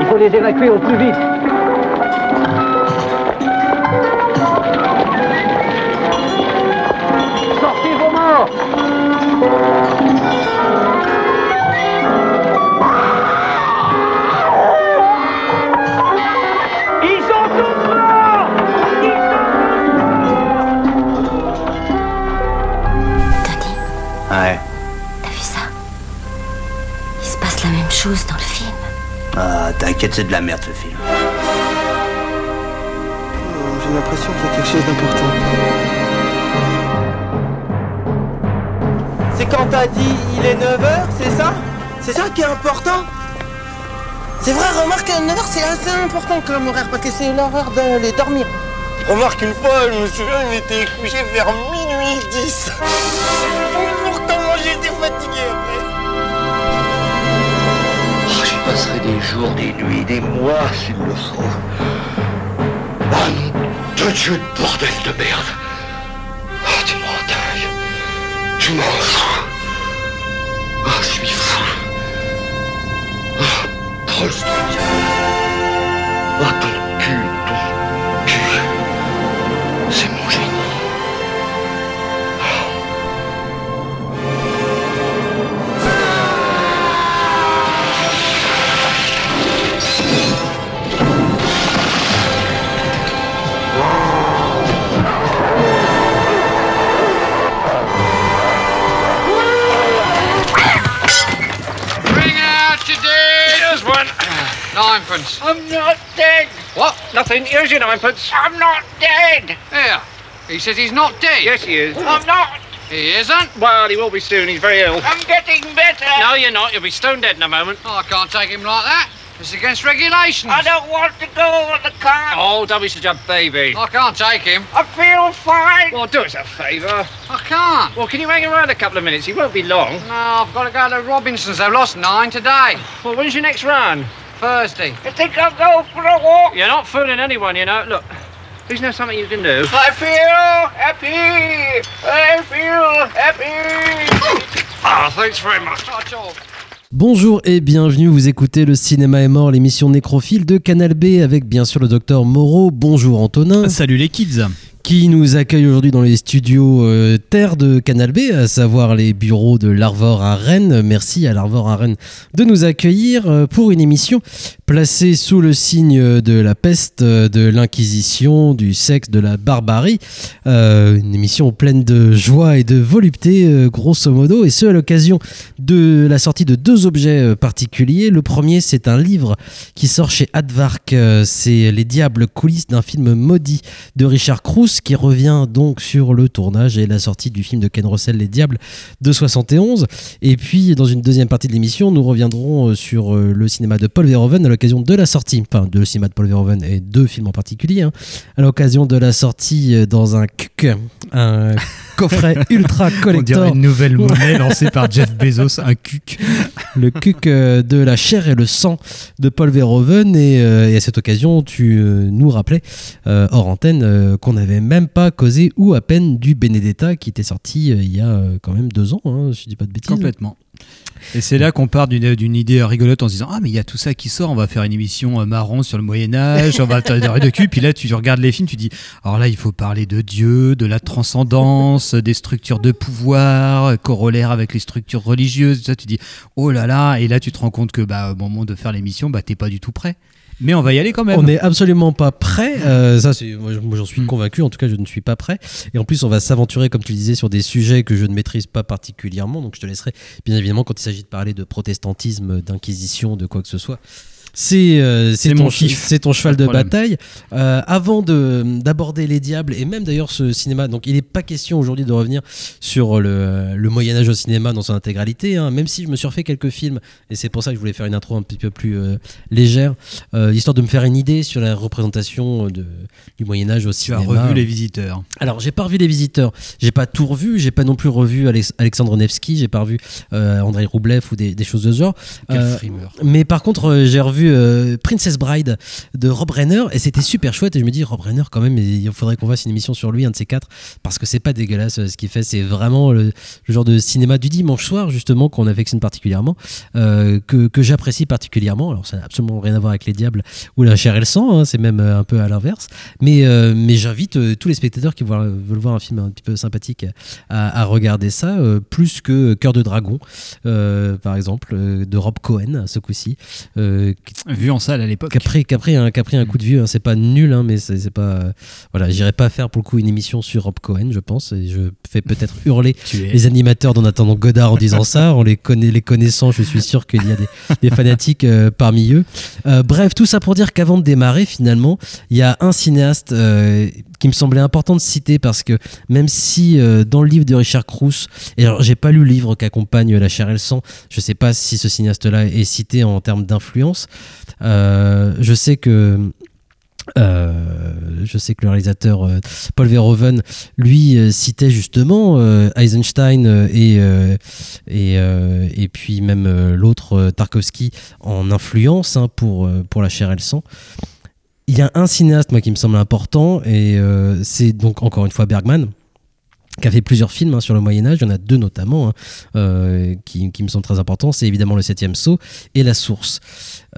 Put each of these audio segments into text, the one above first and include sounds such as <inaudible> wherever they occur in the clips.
Il faut les évacuer au plus vite. T'inquiète, c'est de la merde ce film. J'ai l'impression qu'il y a quelque chose d'important. C'est quand t'as dit il est 9h, c'est ça? C'est ça qui est important? C'est vrai, remarque, 9h c'est assez important comme horaire parce que c'est l'heure d'aller dormir. Remarque, une fois, je me souviens, il était couché vers minuit 10. <laughs> Pourtant, moi j'étais fatigué après. Passerai des jours, des nuits, des mois s'il le faut. Ah nom de Dieu de bordel de merde. Ah, tu m'en dingue. Tu m'en Ninepence. I'm not dead. What? Nothing. Here's your ninepence. I'm not dead. Here. He says he's not dead. Yes, he is. I'm not. He isn't. Well, he will be soon. He's very ill. I'm getting better. No, you're not. You'll be stone dead in a moment. Oh, I can't take him like that. It's against regulations. I don't want to go on the car. Oh, don't be such a baby. I can't take him. I feel fine. Well, do us a favour. I can't. Well, can you hang around a couple of minutes? He won't be long. No, I've got to go to Robinson's. They've lost nine today. Well, when's your next run? Thursday. You think I'll go for a walk? You're not fooling anyone, you know. Look, isn't there something you can do? I feel happy. I feel happy. Ah, thanks very much. Not at all. Bonjour et bienvenue, vous écoutez le Cinéma est mort, l'émission nécrophile de Canal B avec bien sûr le docteur Moreau. Bonjour Antonin. Salut les kids qui nous accueille aujourd'hui dans les studios euh, Terre de Canal B, à savoir les bureaux de l'Arvor à Rennes. Merci à l'Arvor à Rennes de nous accueillir euh, pour une émission placée sous le signe de la peste, euh, de l'inquisition, du sexe, de la barbarie. Une émission pleine de joie et de volupté, grosso modo, et ce à l'occasion de la sortie de deux objets particuliers. Le premier, c'est un livre qui sort chez Advark. C'est Les Diables coulisses d'un film maudit de Richard Cruz qui revient donc sur le tournage et la sortie du film de Ken Russell Les Diables de 71. Et puis dans une deuxième partie de l'émission, nous reviendrons euh, sur euh, le cinéma de Paul Verhoeven à l'occasion de la sortie, enfin de le cinéma de Paul Verhoeven et deux films en particulier, hein, à l'occasion de la sortie euh, dans un CUC, un coffret <laughs> ultra On dirait collector une nouvelle monnaie lancée par Jeff Bezos, un cuc. <laughs> le cuc euh, de la chair et le sang de Paul Verhoeven. Et, euh, à cette occasion, tu euh, nous rappelais, hors antenne, qu'on n'avait même pas causé ou à peine du Benedetta qui était sorti il y a quand même deux ans, hein, si je dis pas de bêtises. Complètement. Et c'est là qu'on part d'une idée rigolote en se disant Ah, mais il y a tout ça qui sort, on va faire une émission euh, marrant sur le Moyen-Âge, on va parler de cul. Puis là, tu regardes les films, tu dis Alors là, il faut parler de Dieu, de la transcendance, des structures de pouvoir, euh, corollaires avec les structures religieuses. tu dis Oh là là. Et là, tu te rends compte que, bah, au moment de faire l'émission, bah, t'es pas du tout prêt. Mais on va y aller quand même. On n'est absolument pas prêt. euh, ça, moi, moi, j'en suis convaincu. En tout cas, je ne suis pas prêt. Et en plus, on va s'aventurer, comme tu le disais, sur des sujets que je ne maîtrise pas particulièrement. Donc, je te laisserai, bien évidemment, quand il s'agit de parler de protestantisme, d'inquisition, de quoi que ce soit. C'est euh, c'est C'est ton, c'est cheval de problème. bataille. Euh, avant de d'aborder les diables et même d'ailleurs ce cinéma, donc il n'est pas question aujourd'hui de revenir sur le, le Moyen Âge au cinéma dans son intégralité. hein, même si je me suis refait quelques films et c'est pour ça que je voulais faire une intro un petit peu plus euh, légère, histoire de me faire une idée sur la représentation de, du Moyen Âge au Tu as cinéma. revu les visiteurs. Alors, j'ai pas revu Les Visiteurs, j'ai pas tout revu, j'ai pas non plus revu Alex- Alexandre Nevsky, j'ai pas revu Andrei Roublev ou des, des choses de ce genre. Mais par contre, j'ai revu euh, Princess Bride de Rob Reiner et c'était super chouette. Et je me dis, Rob Reiner, quand même, il faudrait qu'on fasse une émission sur lui, un de ces quatre, parce que c'est pas dégueulasse euh, ce qu'il fait. C'est vraiment le, genre de cinéma du dimanche soir, justement, qu'on affectionne particulièrement, euh, que, que j'apprécie particulièrement. Alors, ça n'a absolument rien à voir avec les diables ou la chair et le sang, hein, c'est même un peu à l'inverse. Mais, mais j'invite tous les spectateurs qui veulent voir un film un petit peu sympathique à, regarder ça, plus que Cœur de Dragon, par exemple, de Rob Cohen, ce coup-ci. Vu en salle à l'époque. qui a pris un, coup de vieux. hein. C'est pas nul, hein, mais c'est pas. euh, voilà, j'irai pas faire pour le coup une émission sur Rob Cohen, je pense. Et je fais peut-être <laughs> hurler les animateurs d'en attendant Godard en disant ça. En les, connaît, les connaissant, je suis sûr qu'il y a des, des fanatiques euh, parmi eux. Euh, bref, tout ça pour dire qu'avant de démarrer, finalement, il y a un cinéaste euh, qui me semblait important de citer parce que même si euh, dans le livre de Richard Cruz, et j'ai pas lu le livre qui accompagne La chair et le sang, je sais pas si ce cinéaste-là est cité en termes d'influence. Euh, je sais que euh, je sais que le réalisateur Paul Verhoeven, lui, citait justement Eisenstein et, et, puis même l'autre Tarkovsky en influence hein, pour, pour La chair et le sang. Il y a un cinéaste, moi, qui me semble important, et euh, c'est donc encore une fois Bergman qui a fait plusieurs films hein, sur le Moyen Âge, il y en a deux notamment hein, euh, qui, qui me semblent très importants, c'est évidemment le septième saut et la source.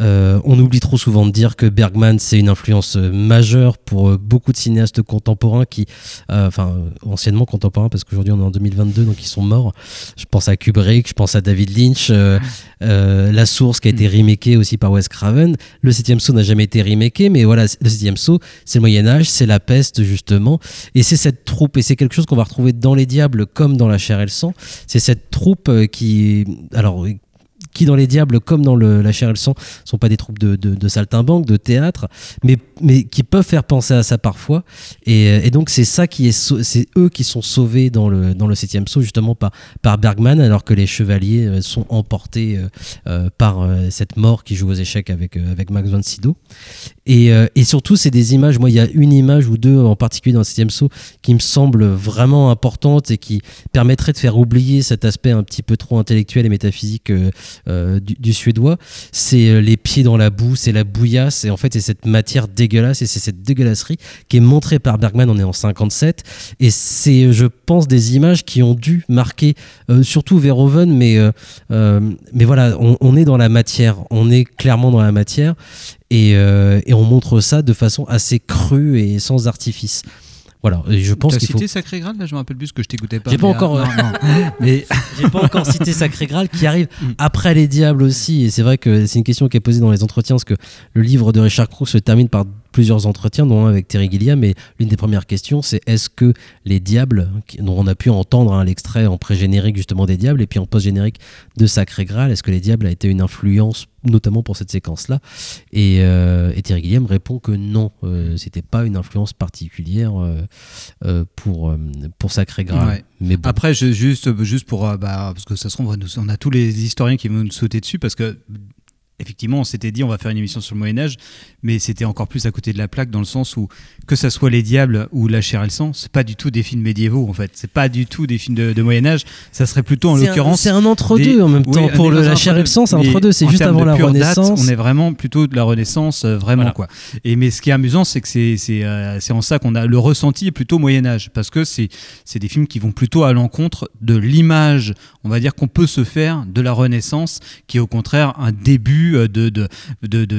Euh, on oublie trop souvent de dire que Bergman c'est une influence euh, majeure pour euh, beaucoup de cinéastes contemporains qui, euh, enfin euh, anciennement contemporains parce qu'aujourd'hui on est en 2022 donc ils sont morts. Je pense à Kubrick, je pense à David Lynch, euh, euh, La Source qui a été remaké aussi par Wes Craven. Le septième saut n'a jamais été remaké mais voilà le septième saut c'est le Moyen Âge, c'est la peste justement et c'est cette troupe et c'est quelque chose qu'on va retrouver dans Les Diables comme dans La chair et le sang. C'est cette troupe qui, alors qui dans les diables comme dans la chair et le sang sont pas des troupes de, de, de saltimbanques, de théâtre, mais, mais qui peuvent faire penser à ça parfois. Et, et donc c'est ça qui est, c'est eux qui sont sauvés dans le dans le septième saut justement par par Bergman, alors que les chevaliers euh, sont emportés euh, euh, par euh, cette mort qui joue aux échecs avec euh, avec Max von Sydow. Et, euh, et surtout, c'est des images. Moi, il y a une image ou deux en particulier dans le septième saut qui me semble vraiment importante et qui permettrait de faire oublier cet aspect un petit peu trop intellectuel et métaphysique euh, euh, du, du suédois. C'est les pieds dans la boue, c'est la bouillasse et en fait, c'est cette matière dégueulasse et c'est cette dégueulasserie qui est montrée par Bergman. On est en 57 et c'est, je pense, des images qui ont dû marquer euh, surtout Verhoeven, mais euh, mais voilà, on, on est dans la matière, on est clairement dans la matière et, euh, et on montre ça de façon assez crue et sans artifice. Voilà, et je pense qu'il faut. cité Sacré Graal là, je me rappelle plus ce que je t'écoutais pas. J'ai pas encore, euh, non, non. <laughs> mais J'ai pas encore cité Sacré Graal qui arrive après les diables aussi. Et c'est vrai que c'est une question qui est posée dans les entretiens parce que le livre de Richard Cruz se termine par plusieurs entretiens, dont un avec Terry Gilliam. Et l'une des premières questions, c'est est-ce que les diables, dont on a pu entendre hein, l'extrait en pré-générique justement des diables et puis en post-générique de Sacré Graal, est-ce que les diables a été une influence notamment pour cette séquence-là? Et, euh, et Terry Gilliam répond que non, euh, c'était pas une influence particulière euh, euh, pour, euh, pour Sacré Graal. Ouais. Mais bon. Après, je- juste, juste pour. bah, parce que ça se trouve, on a tous les historiens qui vont nous sauter dessus parce que. Effectivement, on s'était dit on va faire une émission sur le Moyen Âge, mais c'était encore plus à côté de la plaque dans le sens où que ça soit les diables ou la chair et le sang, c'est pas du tout des films médiévaux en fait, c'est pas du tout des films de, de Moyen Âge. Ça serait plutôt en l'occurrence c'est un entre-deux en même Oui, temps. Pour le- la chair et le sang, c'est entre-deux. C'est juste avant la date, Renaissance. on est vraiment plutôt de la Renaissance, euh, vraiment Voilà. quoi. Et mais ce qui est amusant, c'est que c'est c'est euh, en ça qu'on a le ressenti est plutôt Moyen Âge parce que c'est c'est des films qui vont plutôt à l'encontre de l'image, on va dire qu'on peut se faire de la Renaissance, qui est au contraire un début euh, de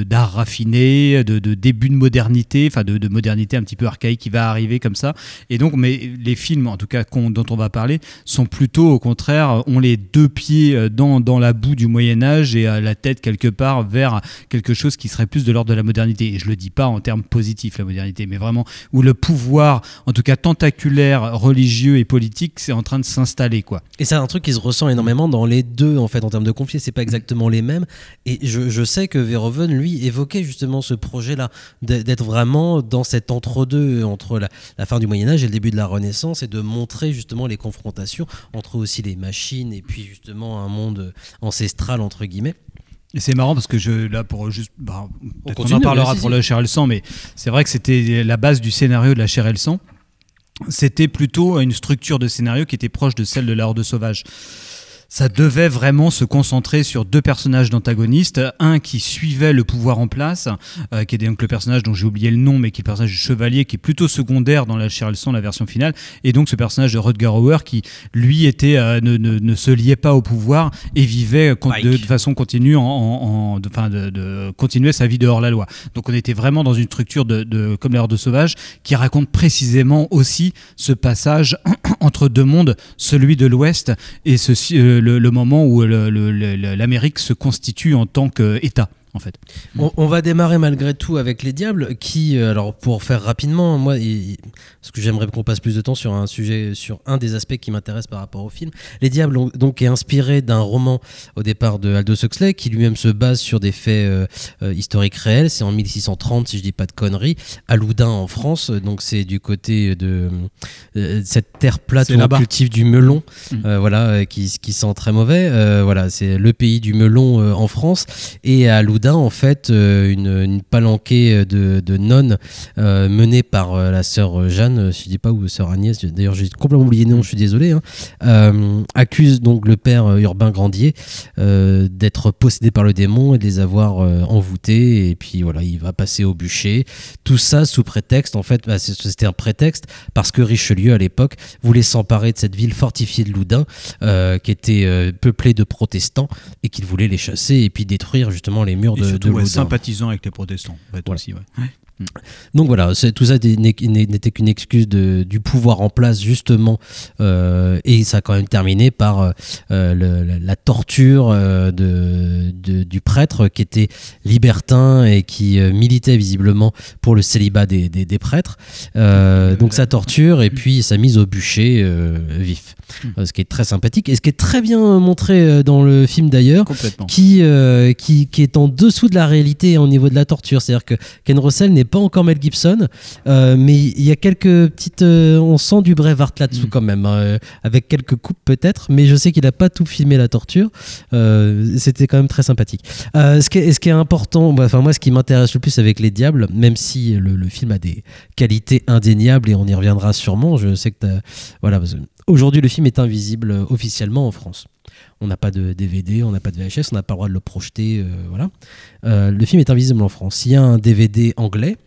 d'art raffiné, de, début de modernité, enfin de, de modernité un petit peu archaïque qui va arriver comme ça. Et donc, mais les films, en tout cas dont on va parler, sont plutôt au contraire ont les deux pieds euh, dans dans la boue du Moyen Âge et euh, la tête quelque part vers quelque chose qui serait plus de l'ordre de la modernité. Et je le dis pas en termes positifs la modernité, mais vraiment où le pouvoir, en tout cas tentaculaire, religieux et politique, c'est en train de s'installer quoi. Et c'est un truc qui se ressent énormément dans les deux, en fait, en termes de conflit. C'est pas exactement les mêmes. Et je, je sais que Verhoeven, lui, évoquait justement ce projet-là, d'être vraiment dans cet entre-deux, entre la, la fin du Moyen-Âge et le début de la Renaissance, et de montrer justement les confrontations entre aussi les machines et puis justement un monde ancestral, entre guillemets. Et c'est marrant parce que je là pour juste bah, continue, en parlera pour si. la chair et le sang, mais c'est vrai que c'était la base du scénario de la chair et le sang. C'était plutôt une structure de scénario qui était proche de celle de la Horde sauvage. Ça devait vraiment se concentrer sur deux personnages d'antagonistes. Un qui suivait le pouvoir en place, euh, qui est donc le personnage dont j'ai oublié le nom, mais qui est le personnage du chevalier, qui est plutôt secondaire dans la chair et le sang, la version finale. Et donc ce personnage de Rutger Hauer qui, lui, était, euh, ne, ne- ne se liait pas au pouvoir et vivait de, de façon continue, en, en- en- de, enfin, de, de continuer sa vie dehors la loi. Donc on était vraiment dans une structure de, de comme l'heure de sauvage qui raconte précisément aussi ce passage <clears throat> entre deux mondes, celui de l'Ouest et ceci, euh, le, moment où l'Amérique se constitue en tant qu'État. En fait. On, on va démarrer malgré tout avec les diables, qui, euh, alors pour faire rapidement, moi, il- parce que j'aimerais qu'on passe plus de temps sur un sujet, sur un des aspects qui m'intéresse par rapport au film. Les diables ont- donc est inspiré d'un roman au départ de Aldous Huxley, qui lui-même se base sur des faits euh, euh, historiques réels. C'est en 1630, si je dis pas de conneries, à Loudun en France. Donc c'est du côté de euh, cette terre plate où on cultive du melon, euh, voilà, qui, qui sent très mauvais. Euh, voilà, c'est le pays du melon euh, en France. Et à Loudun, en fait, euh, une, palanquée de, nonnes euh, menée par euh, la sœur Jeanne, si je dis pas, ou sœur Agnès, d'ailleurs j'ai complètement oublié le nom, je suis désolé, hein, accuse donc le père Urbain Grandier d'être possédé par le démon et de les avoir envoûtés. Et puis voilà, il va passer au bûcher. Tout ça sous prétexte, en fait, bah, c'était un prétexte parce que Richelieu à l'époque voulait s'emparer de cette ville fortifiée de Loudun qui était peuplée de protestants et qu'il voulait les chasser et puis détruire justement les murs de, surtout de ouais, sympathisant avec les protestants. En fait, Voilà. aussi, ouais. Donc voilà, tout ça n'était qu'une excuse de- du pouvoir en place justement, euh, et ça a quand même terminé par euh, le- la, torture euh, de, de- du prêtre qui était libertin et qui militait visiblement pour le célibat des, des- des prêtres. Euh, donc sa torture et puis sa mise au bûcher vif, ce qui est très sympathique et ce qui est très bien montré dans le film d'ailleurs qui, qui est en dessous de la réalité au niveau de la torture. C'est-à-dire que Ken Russell n'est pas encore Mel Gibson, euh, mais il y a quelques petites. euh, on sent du Brevard là-dessous quand même, hein, euh, avec quelques coupes peut-être, mais je sais qu'il n'a pas tout filmé la torture. C'était quand même très sympathique. Ce, qui est, ce qui est important, bah, enfin moi, ce qui m'intéresse le plus avec Les Diables, même si le, le film a des qualités indéniables et on y reviendra sûrement, je sais que voilà, aujourd'hui le film est invisible euh, officiellement en France. On n'a pas de DVD, on n'a pas de VHS, on n'a pas le droit de le projeter. euh, voilà. Euh, le film est invisible en France. Il y a un DVD anglais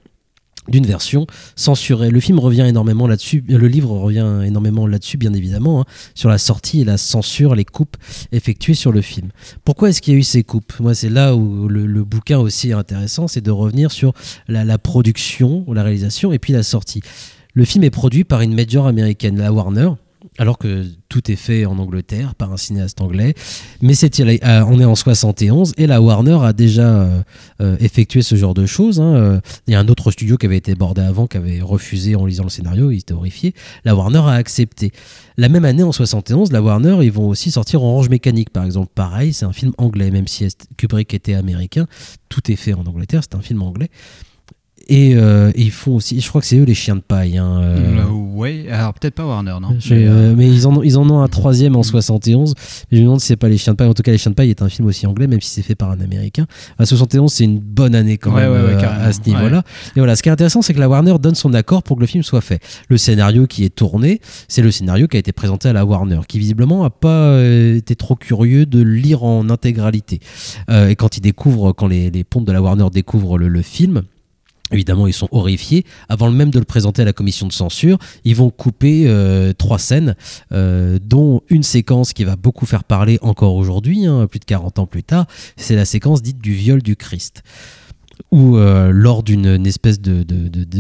d'une version censurée. Le film revient énormément là-dessus, le livre revient énormément là-dessus, bien évidemment, hein, sur la sortie et la censure, les coupes effectuées sur le film. Pourquoi est-ce qu'il y a eu ces coupes? Moi, c'est là où le, le bouquin aussi est intéressant, c'est de revenir sur la, la production, la réalisation et puis la sortie. Le film est produit par une major américaine, la Warner, alors que tout est fait en Angleterre par un cinéaste anglais. Mais c'est, euh, on est en 71 et la Warner a déjà euh, euh, effectué ce genre de choses. hein. Il y a un autre studio qui avait été bordé avant, qui avait refusé en lisant le scénario, il était horrifié. La Warner a accepté. La même année, en 71, la Warner, ils vont aussi sortir Orange Mécanique, par exemple. Pareil, c'est un film anglais, même si Kubrick était américain. Tout est fait en Angleterre, c'est un film anglais. Et, euh, et ils font aussi, je crois que c'est eux les chiens de paille. hein, euh, Euh, ouais, alors peut-être pas Warner, non. Mais, euh, mais ils en, ont, ils en ont un troisième en 71. Mais je me demande si c'est pas Les Chiens de Paille. En tout cas, Les Chiens de Paille est un film aussi anglais, même si c'est fait par un américain. À 71, c'est une bonne année quand Ouais, même ouais, ouais, à ce niveau-là. Et voilà, ce qui est intéressant, c'est que la Warner donne son accord pour que le film soit fait. Le scénario qui est tourné, c'est le scénario qui a été présenté à la Warner, qui visiblement a pas été trop curieux de le lire en intégralité. Et quand ils découvrent, quand les, les pontes de la Warner découvrent le, le film, Évidemment, ils sont horrifiés. Avant même de le présenter à la commission de censure, ils vont couper euh, trois scènes, euh, dont une séquence qui va beaucoup faire parler encore aujourd'hui, hein, plus de 40 ans plus tard. C'est la séquence dite du viol du Christ. Où, euh, lors d'une une espèce de,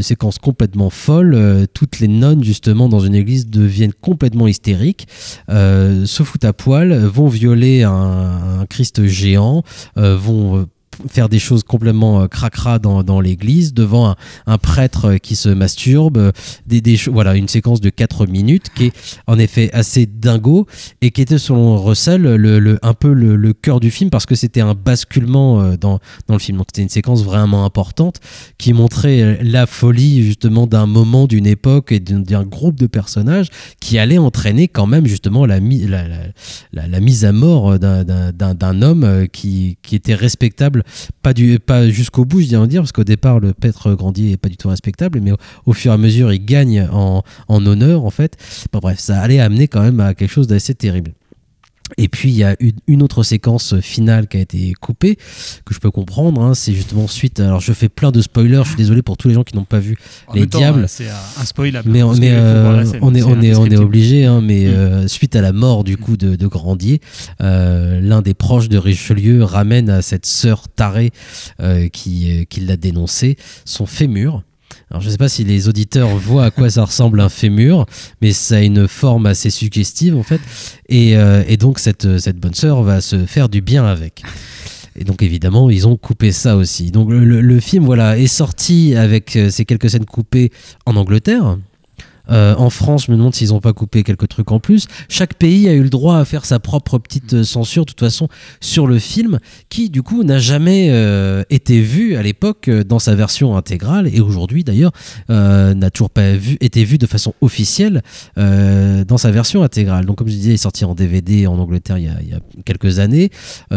séquence complètement folle, toutes les nonnes, justement, dans une église deviennent complètement hystériques, se foutent à poil, vont violer un, Christ géant, vont faire des choses complètement euh, cracra dans, dans l'église devant un, prêtre euh, qui se masturbe euh, des, des voilà une séquence de 4 minutes qui est en effet assez dingo et qui était selon Russell le, le- un peu le, le cœur du film parce que c'était un basculement dans, dans le film. Donc c'était une séquence vraiment importante qui montrait la folie justement d'un moment d'une époque et d'un groupe de personnages qui allait entraîner quand même justement la, la, la, la- mise à mort d'un- homme qui, qui était respectable, pas, du, pas jusqu'au bout, je viens de dire, parce qu'au départ, le Petre Grandier est pas du tout respectable, mais au, fur et à mesure, il gagne en, honneur, en fait. Bref, ça allait amener quand même à quelque chose d'assez terrible. Et puis il y a une, une autre séquence finale qui a été coupée, que je peux comprendre. hein, c'est justement suite. Alors je fais plein de spoilers, je suis désolé pour tous les gens qui n'ont pas vu En Les Diables. C'est un spoil. Mais, on, euh, on est, on est, on est obligé, hein, mais Mm. euh, suite à la mort du coup de, de Grandier, euh, l'un des proches de Richelieu ramène à cette sœur tarée euh, qui, qui l'a dénoncé son fémur. Alors je ne sais pas si les auditeurs voient à quoi ça ressemble un fémur, mais ça a une forme assez suggestive en fait. Et, euh, donc cette, bonne sœur va se faire du bien avec. Et donc évidemment, ils ont coupé ça aussi. Donc le film voilà, est sorti avec euh, ces quelques scènes coupées en Angleterre. Euh, en France, je me demande s'ils n'ont pas coupé quelques trucs en plus. Chaque pays a eu le droit à faire sa propre petite euh, censure, de toute façon, sur le film, qui du coup n'a jamais euh, été vu à l'époque dans sa version intégrale, et aujourd'hui d'ailleurs n'a toujours pas été vu de façon officielle dans sa version intégrale. Donc comme je disais, il est sorti en DVD en Angleterre il y a, quelques années,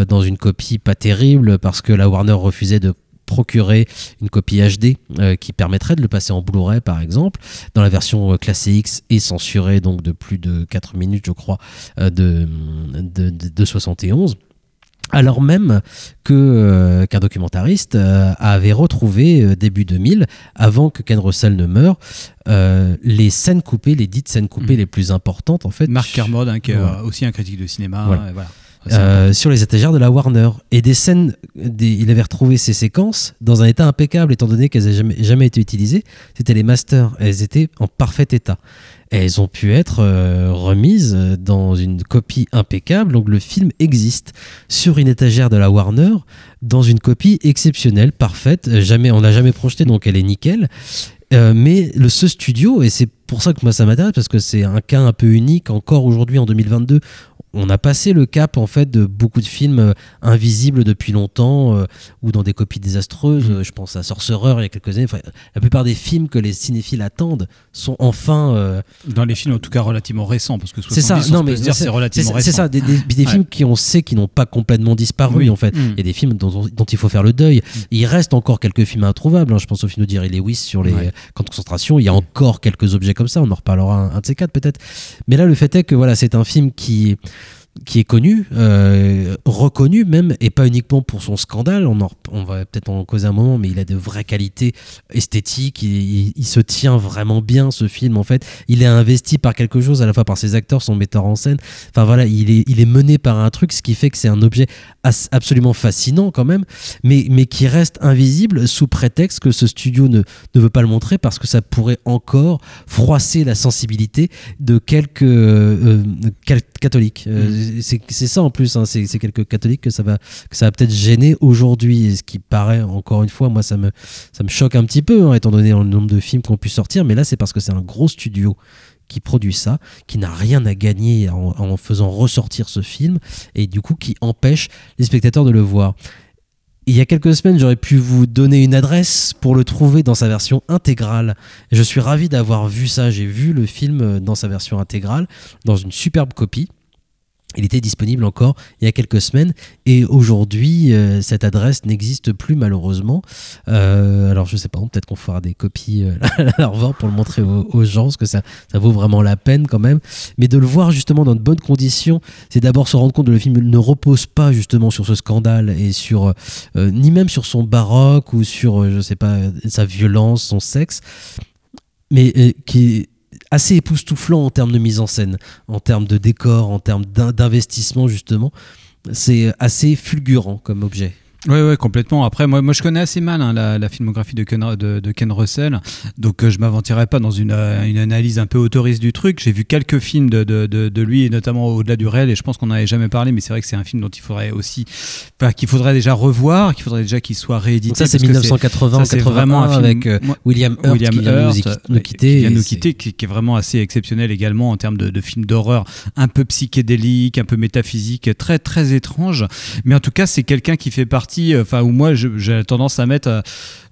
dans une copie pas terrible, parce que la Warner refusait de procurer une copie HD euh, qui permettrait de le passer en Blu-ray par exemple dans la version euh, classée X et censurée donc de plus de 4 minutes je crois euh, de, de, de- de 71 alors même que euh, qu'un documentariste euh, avait retrouvé euh, début 2000 avant que Ken Russell ne meure les scènes coupées les dites scènes coupées Mhm. les plus importantes en fait Marc Kermode, hein, qui est Ouais. aussi un critique de cinéma. Voilà. Euh, sur les étagères de la Warner. Et des scènes, des- il avait retrouvé ces séquences dans un état impeccable, étant donné qu'elles n'avaient jamais, jamais été utilisées. C'était les masters. Elles étaient en parfait état. Et elles ont pu être euh, remises dans une copie impeccable. Donc le film existe sur une étagère de la Warner dans une copie exceptionnelle, parfaite. Jamais, on n'a jamais projeté, donc elle est nickel. Euh, mais le, ce studio, et c'est pour ça que moi ça m'intéresse, parce que c'est un cas un peu unique encore aujourd'hui en 2022, on a passé le cap en fait de beaucoup de films euh, invisibles depuis longtemps euh, ou dans des copies désastreuses. Euh, Je pense à Sorcerer il y a quelques années. Enfin, la plupart des films que les cinéphiles attendent sont enfin. euh, Dans les films, en tout cas, relativement récents, parce que c'est ça. 70, on Non mais c'est relativement c'est- récent. c'est ça. Des, des- des Ouais. films qui on sait qui n'ont pas complètement disparu Oui. en fait. Mm. Il y a des films dont, dont il faut faire le deuil. Il reste encore quelques films introuvables. hein. Je pense au film de Jerry Lewis sur les Ouais. camps de concentration. Il y a encore quelques objets comme ça. On en reparlera un, un de ces quatre peut-être. Mais là, le fait est que voilà, c'est un film qui qui est connu, euh, reconnu même, et pas uniquement pour son scandale. On, en on va peut-être en causer un moment, mais il a de vraies qualités esthétiques. Il, se tient vraiment bien ce film en fait. Il est investi par quelque chose à la fois par ses acteurs, son metteur en scène. Enfin voilà, il est, il est mené par un truc, ce qui fait que c'est un objet absolument fascinant quand même, mais, mais qui reste invisible sous prétexte que ce studio ne, ne veut pas le montrer parce que ça pourrait encore froisser la sensibilité de quelques euh, euh, quel- catholiques. Euh, C'est c'est ça en plus, hein, c'est quelques catholiques que ça va, que ça va peut-être gêner aujourd'hui, ce qui paraît encore une fois, moi ça me, ça me choque un petit peu, hein, étant donné le nombre de films qu'on pu sortir, mais là c'est parce que c'est un gros studio qui produit ça, qui n'a rien à gagner en, en faisant ressortir ce film, et du coup qui empêche les spectateurs de le voir. Il y a quelques semaines, j'aurais pu vous donner une adresse pour le trouver dans sa version intégrale. Je suis ravi d'avoir vu ça. J'ai vu le film euh, dans sa version intégrale, dans une superbe copie. Il était disponible encore il y a quelques semaines et aujourd'hui euh, cette adresse n'existe plus malheureusement. Euh, alors je sais pas, peut-être qu'on fera des copies euh, <laughs> à la revente pour le montrer aux, aux gens parce que ça, ça vaut vraiment la peine quand même. Mais de le voir justement dans de bonnes conditions, c'est d'abord se rendre compte que le film ne repose pas justement sur ce scandale et sur ni même sur son baroque ou sur je sais pas sa violence, son sexe, mais qui assez époustouflant en termes de mise en scène, en termes de décor, en termes d'in- d'investissement justement. C'est assez fulgurant comme objet. Oui, ouais, complètement. Après, moi, moi, je connais assez mal hein, la, la filmographie de Ken, de, de Ken Russell, donc euh, je m'aventurerai pas dans une, euh, une analyse un peu autoriste du truc. J'ai vu quelques films de, de, lui, et notamment au-delà du réel, et je pense qu'on n'en avait jamais parlé, mais c'est vrai que c'est un film dont il faudrait aussi, enfin, qu'il faudrait déjà revoir, qu'il faudrait déjà qu'il soit réédité. Donc ça c'est parce que 1980 ça, c'est 81 vraiment un film- avec euh, William Hurt William qui vient de nous, Hurt, nous euh, quitter. qui vient nous quitter, qui, qui est vraiment assez exceptionnel également en termes de, de films d'horreur un peu psychédéliques, un peu métaphysiques, très très étrange. Mais en tout cas, c'est quelqu'un qui fait partie partie, enfin où moi j'ai tendance à mettre euh,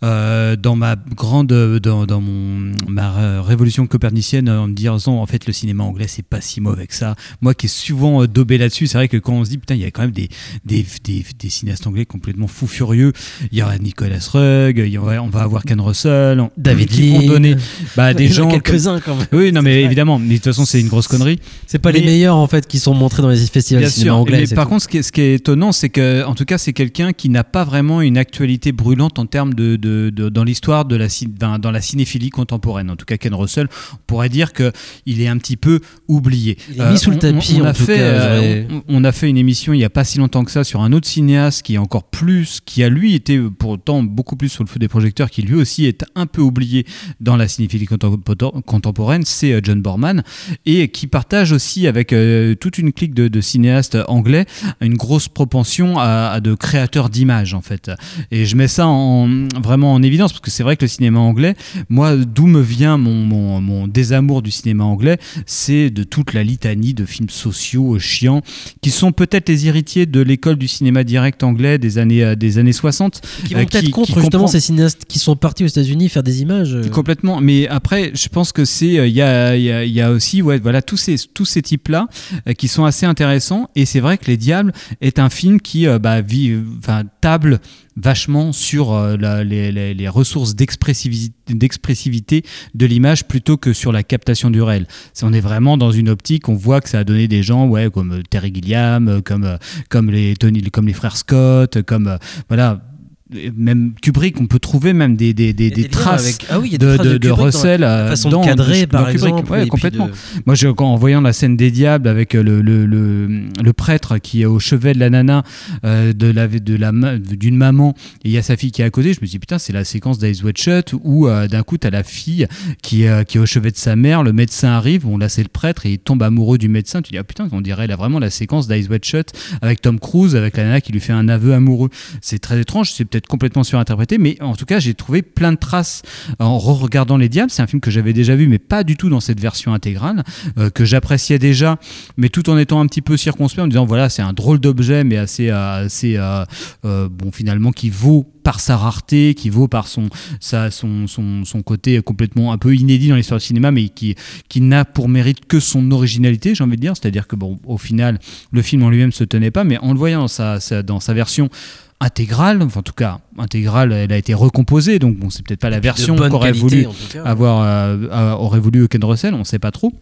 euh, dans ma grande, dans, dans mon ma euh, révolution copernicienne en me disant en fait le cinéma anglais c'est pas si mauvais que ça. Moi qui est souvent euh, daubé là-dessus, c'est vrai que quand on se dit putain il y a quand même des des, des, des cinéastes anglais complètement fous furieux. Il y aura Nicolas Rugg, il y aura- on va avoir Ken Russell, on- David qui vont Lean. donner bah, des gens comme- quelques-uns quand même. Oui, non mais vrai. évidemment, mais de toute façon c'est une grosse connerie. C'est pas les meilleurs en fait qui sont montrés dans les festivals de cinéma sûr. anglais. Mais par tout. contre, ce qui est, ce qui est étonnant, c'est que, en tout cas, c'est quelqu'un qui n'a pas vraiment une actualité brûlante en termes de, de- de- dans l'histoire de la dans, la cinéphilie contemporaine. En tout cas, Ken Russell, on pourrait dire que il est un petit peu oublié. Euh, Il est mis sous le on- tapis, on, en a tout fait, cas, euh, on, on a fait une émission il y a pas si longtemps que ça sur un autre cinéaste qui est encore plus, qui a lui été pourtant beaucoup plus sur le feu des projecteurs, qui lui aussi est un peu oublié dans la cinéphilie contempo- contemporaine, c'est euh, John Borman et qui partage aussi avec euh, toute une clique de, de cinéastes anglais une grosse propension à, à de créateurs d'images en fait. Et je mets ça en, vraiment en évidence parce que c'est vrai que le cinéma anglais, moi, d'où me vient mon, mon, mon désamour du cinéma anglais, c'est de toute la litanie de films sociaux chiants qui sont peut-être les héritiers de l'école du cinéma direct anglais des années, euh, des années 60. Qui vont euh, peut-être contre qui justement comprend- ces cinéastes qui sont partis aux États-Unis faire des images. euh. Complètement, mais après, je pense que c'est, il y a, y, a, y a aussi, ouais, voilà, tous ces, tous ces types-là qui sont assez intéressants. Et c'est vrai que Les Diables est un film qui, bah, vit, table vachement sur euh, les, ressources d'expressivité de l'image plutôt que sur la captation du réel. On est vraiment dans une optique, on voit que ça a donné des gens comme euh, Terry Gilliam, euh, comme, les, frères Scott, comme même Kubrick, on peut trouver même des, des, des, des traces avec- Ah oui, de, traces de, de de dans Russell la euh, façon dans, par Kubrick. exemple, Ouais, complètement. Moi, je, quand, en voyant la scène des diables avec euh, le, le, le, le prêtre qui est au chevet de la nana euh, de la, de la, ma- d'une maman et il y a sa fille qui est à côté, je me dis putain, c'est la séquence d'Eyes Wide Shut où euh, d'un coup, tu as la fille qui, est, euh, qui est au chevet de sa mère, le médecin arrive, bon là c'est le prêtre et il tombe amoureux du médecin. Tu dis ah putain, on dirait là vraiment la séquence d'Eyes Wide Shut avec Tom Cruise, avec la nana qui lui fait un aveu amoureux. C'est très étrange, c'est peut-être complètement surinterprété, mais en tout cas, j'ai trouvé plein de traces en re-regardant Les Diables. C'est un film que j'avais déjà vu, mais pas du tout dans cette version intégrale, euh, que j'appréciais déjà, mais tout en étant un petit peu circonspect, en me disant voilà, c'est un drôle d'objet, mais assez, euh, assez euh, euh, bon, finalement, qui vaut par sa rareté, qui vaut par son, sa, son, son, son côté complètement un peu inédit dans l'histoire du cinéma, mais qui, qui n'a pour mérite que son originalité, j'ai envie de dire. C'est-à-dire que, bon, au final, le film en lui-même se tenait pas, mais en le voyant dans sa- dans sa version intégrale, enfin, en tout cas intégrale, elle a été recomposée, donc bon, c'est peut-être pas la version qu'aurait voulu avoir, euh, euh, aurait voulu Ken Russell, on sait pas trop.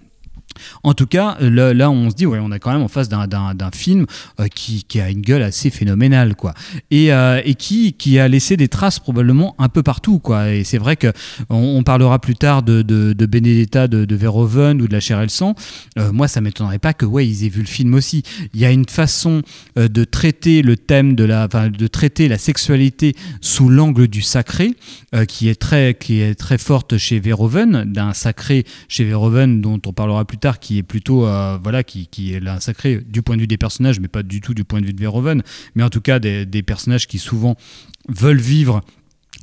En tout cas, là, on se dit, ouais, on est quand même en face d'un- film euh, qui, a une gueule assez phénoménale, quoi. Et, euh, qui, a laissé des traces probablement un peu partout, quoi. Et c'est vrai que on, parlera plus tard de, de, de Benedetta de, de Verhoeven ou de la chair et le sang. Euh, moi, ça m'étonnerait pas que, ouais, ils aient vu le film aussi. Il y a une façon de traiter le thème de la, de traiter la sexualité sous l'angle du sacré, qui est très, qui est très forte chez Verhoeven, d'un sacré chez Verhoeven dont on parlera plus tard, qui est plutôt, euh, voilà, qui, est là un sacré du point de vue des personnages, mais pas du tout du point de vue de Verhoeven, mais en tout cas des personnages qui souvent veulent vivre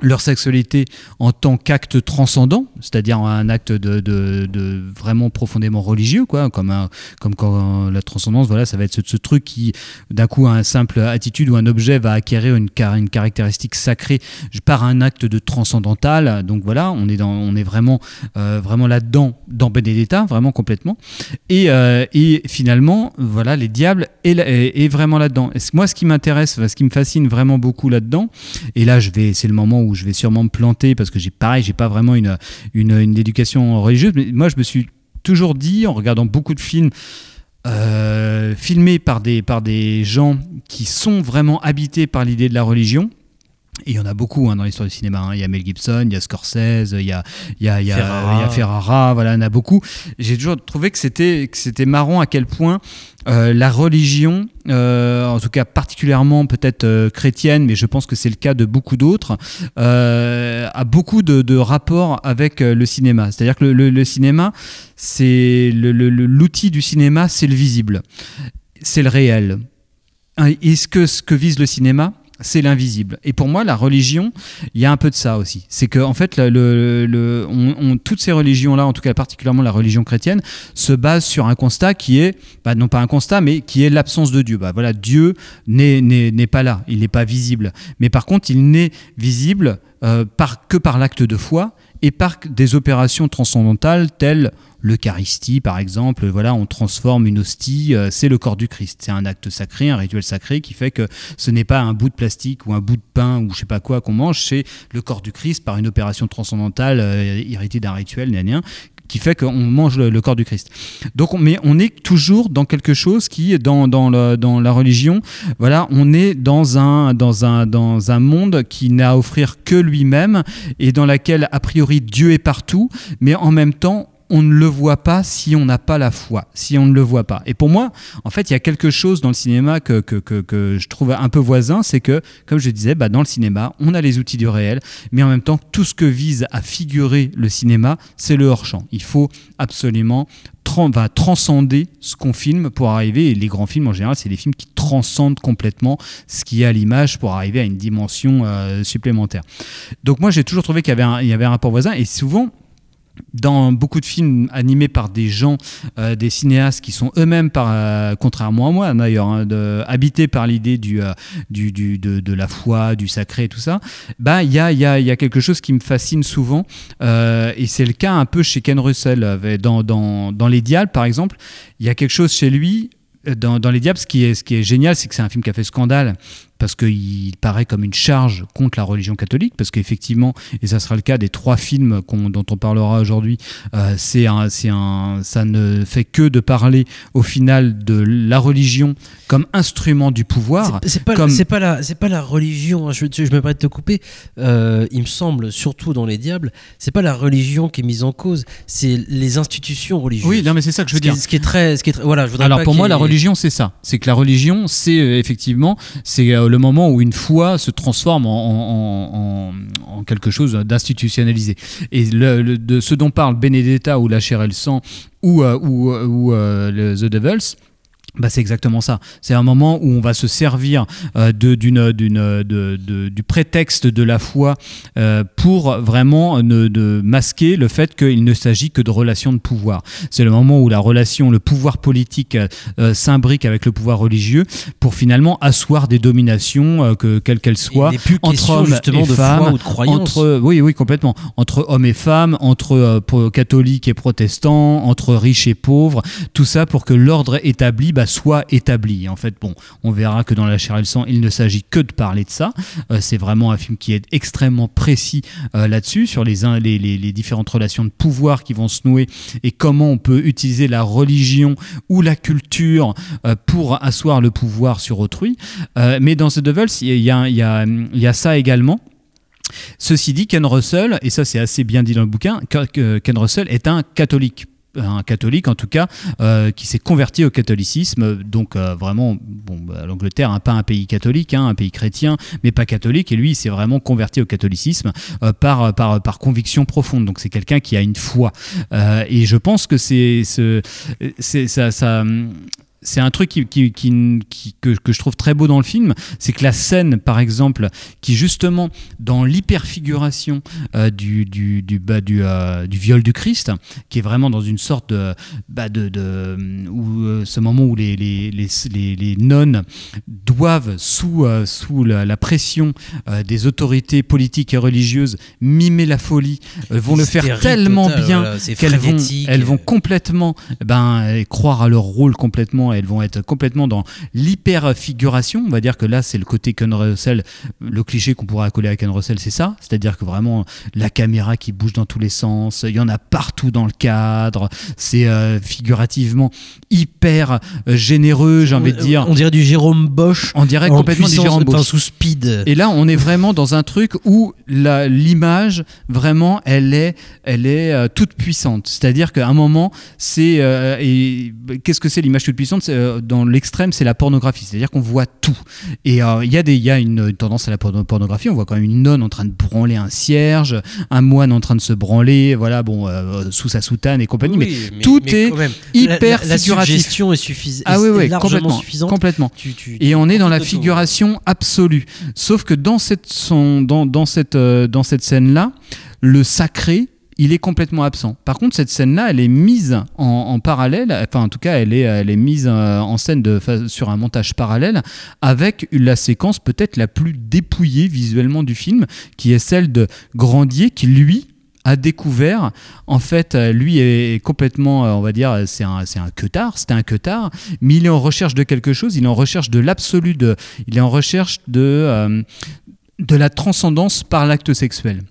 leur sexualité en tant qu'acte transcendant, c'est-à-dire un acte de, vraiment profondément religieux, quoi, comme, quand la transcendance, voilà, ça va être ce, truc qui, d'un coup, un simple attitude ou un objet va acquérir une, car- une caractéristique sacrée par un acte de transcendantal. Donc voilà, on est, euh, vraiment là-dedans, dans Benedetta, vraiment complètement. Et, euh, et finalement, voilà, les diables est, vraiment là-dedans. Moi, ce qui m'intéresse, ce qui me fascine vraiment beaucoup là-dedans, et là, je vais, c'est le moment où je vais sûrement me planter parce que j'ai pareil, j'ai pas vraiment une, une, une éducation religieuse, mais moi, je me suis toujours dit, en regardant beaucoup de films, euh, filmés par des, par des gens qui sont vraiment habités par l'idée de la religion. Et il y en a beaucoup hein, dans l'histoire du cinéma. hein. Il y a Mel Gibson, il y a Scorsese, il y a, il y a, il y a- Ferrara. il y a Ferrara, voilà, il y en a beaucoup. J'ai toujours trouvé que c'était, que c'était marrant à quel point euh, la religion, euh, en tout cas particulièrement peut-être euh, chrétienne, mais je pense que c'est le cas de beaucoup d'autres, euh, a beaucoup de, de rapports avec euh, le cinéma. C'est-à-dire que le, le- le cinéma, c'est le- le- le- l'outil du cinéma, c'est le visible, c'est le réel. Hein, Et ce que, ce que vise le cinéma, c'est l'invisible. Et pour moi, la religion, il y a un peu de ça aussi. C'est que en fait, toutes ces religions-là, en tout cas particulièrement la religion chrétienne, se basent sur un constat qui est, bah, non pas un constat, mais qui est l'absence de Dieu. Bah, voilà, Dieu n'est pas là, il n'est pas visible. Mais par contre, il n'est visible euh, par, que par l'acte de foi et par des opérations transcendantales telles l'Eucharistie, par exemple. Voilà, on transforme une hostie, euh, c'est le corps du Christ. C'est un acte sacré, un rituel sacré qui fait que ce n'est pas un bout de plastique ou un bout de pain ou je sais pas quoi qu'on mange, c'est le corps du Christ par une opération transcendantale euh, héritée d'un rituel, gna gna, qui fait qu'on mange le, corps du Christ. Donc, on, mais on est toujours dans quelque chose qui, dans, dans, la religion, voilà, on est dans un monde qui n'a à offrir que lui-même et dans laquelle, a priori, Dieu est partout, mais en même temps, on ne le voit pas si on n'a pas la foi, si on ne le voit pas. Et pour moi, en fait, il y a quelque chose dans le cinéma que, que, que, je trouve un peu voisin, c'est que, comme je disais, bah, dans le cinéma, on a les outils du réel, mais en même temps, tout ce que vise à figurer le cinéma, c'est le hors-champ. Il faut absolument va transcender ce qu'on filme pour arriver, et les grands films en général, c'est des films qui transcendent complètement ce qui est à l'image pour arriver à une dimension euh, supplémentaire. Donc moi, j'ai toujours trouvé qu'il y avait un, y avait un rapport voisin, et souvent, dans beaucoup de films animés par des gens, euh, des cinéastes qui sont eux-mêmes, euh, contrairement à moi d'ailleurs, hein, habités par l'idée euh, du, du- de, de la foi, du sacré et tout ça, bah il y a, y, a, y a quelque chose qui me fascine souvent, et c'est le cas un peu chez Ken Russell. Dans, dans, dans Les Diables, par exemple, il y a quelque chose chez lui. Dans, Les Diables, qui est, ce qui est génial, c'est que c'est un film qui a fait scandale parce qu'il paraît comme une charge contre la religion catholique, parce qu'effectivement, et ça sera le cas des trois films dont on parlera aujourd'hui, euh, c'est un, un, ça ne fait que de parler au final de la religion comme instrument du pouvoir. C'est- pas, comme- pas la, pas la religion. hein, Je, je me permets de te couper. Euh, il me semble, surtout dans les diables, c'est pas la religion qui est mise en cause, c'est les institutions religieuses. Oui, non, mais c'est ça que je veux Ce qui est- dire. Ce qui est très, ce qui est très- voilà. Je Alors pas pour moi, la religion, c'est ça. C'est que la religion, c'est euh, effectivement, c'est euh, le moment où une foi se transforme en, quelque chose d'institutionnalisé. Et de ce dont parle Benedetta ou La chair et le sang ou, euh, ou, euh, ou, euh, The Devils. Bah, c'est exactement ça. C'est un moment où on va se servir euh, de, d'une, d'une, de- de- du prétexte de la foi euh, pour vraiment ne, de masquer le fait qu'il ne s'agit que de relations de pouvoir. C'est le moment où la relation, le pouvoir politique euh, s'imbrique avec le pouvoir religieux pour finalement asseoir des dominations, que, quelles qu'elles soient, plus entre hommes et de femmes, ou de croyance. entre oui, oui, complètement. Entre hommes et femmes, entre catholiques et protestants, entre riches et pauvres, tout ça pour que l'ordre établi bah, soit établi. En fait, bon, on verra que dans La chair et le sang, il ne s'agit que de parler de ça. Euh, c'est vraiment un film qui est extrêmement précis euh, là-dessus, sur les, les, les- les différentes relations de pouvoir qui vont se nouer et comment on peut utiliser la religion ou la culture euh, pour asseoir le pouvoir sur autrui. Mais dans The Devils, il y y y a ça également. Ceci dit, Ken Russell, et ça c'est assez bien dit dans le bouquin, Ken Russell est un catholique un catholique en tout cas euh, qui s'est converti au catholicisme. Donc euh, vraiment bon bah, l'Angleterre hein, pas un pays catholique hein, un pays chrétien mais pas catholique. Et lui il s'est vraiment converti au catholicisme euh, par, par par conviction profonde. Donc c'est quelqu'un qui a une foi. Et je pense que c'est ce c'est ça, ça c'est un truc qui, qui- qui- qui- que, que je trouve très beau dans le film, c'est que la scène, par exemple, qui justement, dans l'hyperfiguration euh, du, du, du, bah, du, euh, du viol du Christ, qui est vraiment dans une sorte de... bah, de, de- où, euh, ce moment où les, les, les, les- les nonnes doivent, sous, sous la, la pression des autorités politiques et religieuses, mimer la folie, vont le faire tellement bien voilà, qu'elles vont, elles vont complètement ben, croire à leur rôle complètement, elles vont être complètement dans l'hyper-figuration. On va dire que là, c'est le côté Ken Russell, le cliché qu'on pourrait accoler à Ken Russell, c'est ça. C'est-à-dire que vraiment, la caméra qui bouge dans tous les sens, il y en a partout dans le cadre, c'est euh, figurativement hyper euh, généreux, j'ai envie de dire. On dirait du Jérôme Bosch. On dirait en complètement du Jérôme Bosch. sous speed. Et là, on est vraiment dans un truc où l'image, vraiment, elle est, elle est euh, toute puissante. C'est-à-dire qu'à un moment, c'est. euh, et qu'est-ce que c'est l'image toute puissante? Euh, dans l'extrême, c'est la pornographie, c'est-à-dire qu'on voit tout. Et euh, il y a y une tendance à la porno- pornographie. On voit quand même une nonne en train de branler un cierge, un moine en train de se branler, voilà, bon, euh, sous sa soutane et compagnie. Oui, mais, tout est même, hyper la, la figuratif. suggestion est suffisante. Ah oui, oui, complètement, suffisante. complètement. Tu- tu- Et on est dans la tout. figuration absolue. Sauf que dans cette, son- dans, dans cette, euh, dans cette scène-là, le sacré, il est complètement absent. Par contre, cette scène-là, elle est mise en, parallèle, enfin en tout cas, elle est, elle est mise euh, en scène sur un montage parallèle avec la séquence peut-être la plus dépouillée visuellement du film, qui est celle de Grandier, qui lui a découvert, en fait, euh, lui est complètement, euh, on va dire, c'est un, c'est un c'était un queutard, mais il est en recherche de quelque chose, il est en recherche de l'absolu, il est en recherche de, de la transcendance par l'acte sexuel.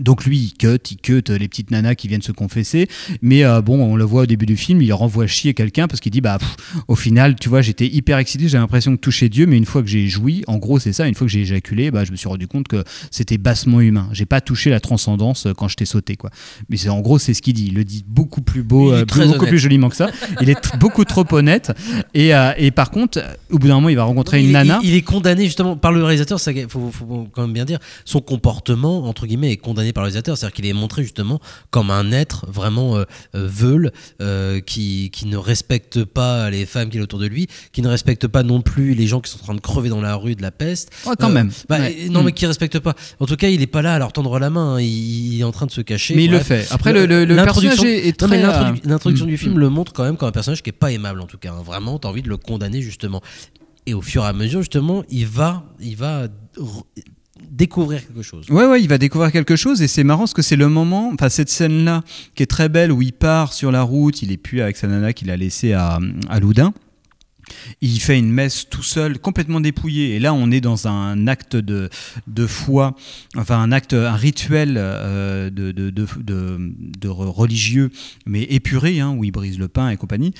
Donc lui, il cut, il cut les petites nanas qui viennent se confesser, mais euh, bon, on le voit au début du film, il renvoie chier quelqu'un parce qu'il dit bah pff, au final, tu vois, j'étais hyper excité, j'ai l'impression de toucher Dieu, mais une fois que j'ai joui, en gros c'est ça, une fois que j'ai éjaculé, bah je me suis rendu compte que c'était bassement humain. J'ai pas touché la transcendance euh, quand je t'ai sauté quoi. Mais c'est en gros c'est ce qu'il dit. Il le dit beaucoup plus beau, euh, beaucoup honnête. plus joliment que ça. Il est beaucoup trop honnête. Et, euh, et par contre, au bout d'un moment, il va rencontrer il, une nana. il- il est condamné justement par le réalisateur, il faut, faut quand même bien dire, son comportement, entre guillemets, est condamné par le réalisateur. C'est-à-dire qu'il est montré justement comme un être vraiment euh, euh, veule, euh, qui, qui ne respecte pas les femmes qu'il a autour de lui, qui ne respecte pas non plus les gens qui sont en train de crever dans la rue de la peste. Ouais, quand même. bah, Ouais. Non, Mm. mais qui respecte pas. En tout cas, il est pas là à leur tendre la main. hein. Il, il est en train de se cacher. Mais il le fait. Après, le- le- le l'introduction- personnage est- est très, l'introdu- L'introduction mm, du film le montre quand même comme un personnage qui est pas aimable en tout cas. hein. Vraiment, t'as envie de le condamner justement. Et au fur et à mesure, justement, il va, il va découvrir quelque chose. Ouais, ouais, il va découvrir quelque chose et c'est marrant parce que c'est le moment, enfin cette scène-là qui est très belle où il part sur la route, il est plus avec sa nana qu'il a laissée à, à Loudun. Il fait une messe tout seul, complètement dépouillé. Et là, on est dans un acte de, de foi, enfin un acte, un rituel euh, de, de, de, religieux, mais épuré, hein, où il brise le pain et compagnie.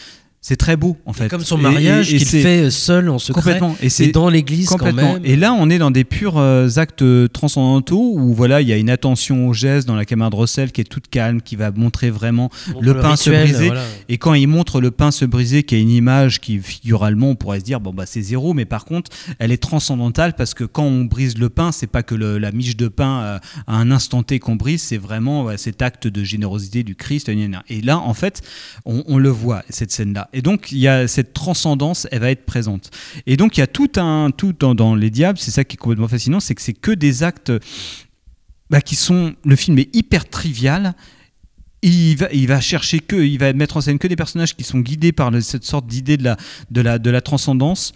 C'est très beau, en fait. Comme son mariage qu'il fait seul en secret. Complètement. Et c'est dans l'église quand même. Et là, on est dans des purs euh, actes transcendantaux où voilà, il y a une attention au geste dans la caméra de Russell qui est toute calme, qui va montrer vraiment le le pain se briser. voilà. Et quand il montre le pain se briser, qui est une image qui figuralement, on pourrait se dire bon bah c'est zéro, mais par contre, elle est transcendantale parce que quand on brise le pain, c'est pas que le- la miche de pain euh, à un instant T qu'on brise, c'est vraiment cet acte de générosité du Christ. Et là, en fait, on, on le voit cette scène-là. Et donc il y a cette transcendance, elle va être présente. Et donc il y a tout un tout dans, les diables, c'est ça qui est complètement fascinant, c'est que c'est que des actes bah, qui sont le film est hyper trivial. Il va, chercher que, il va mettre en scène que des personnages qui sont guidés par cette sorte d'idée de la, de la, de la transcendance.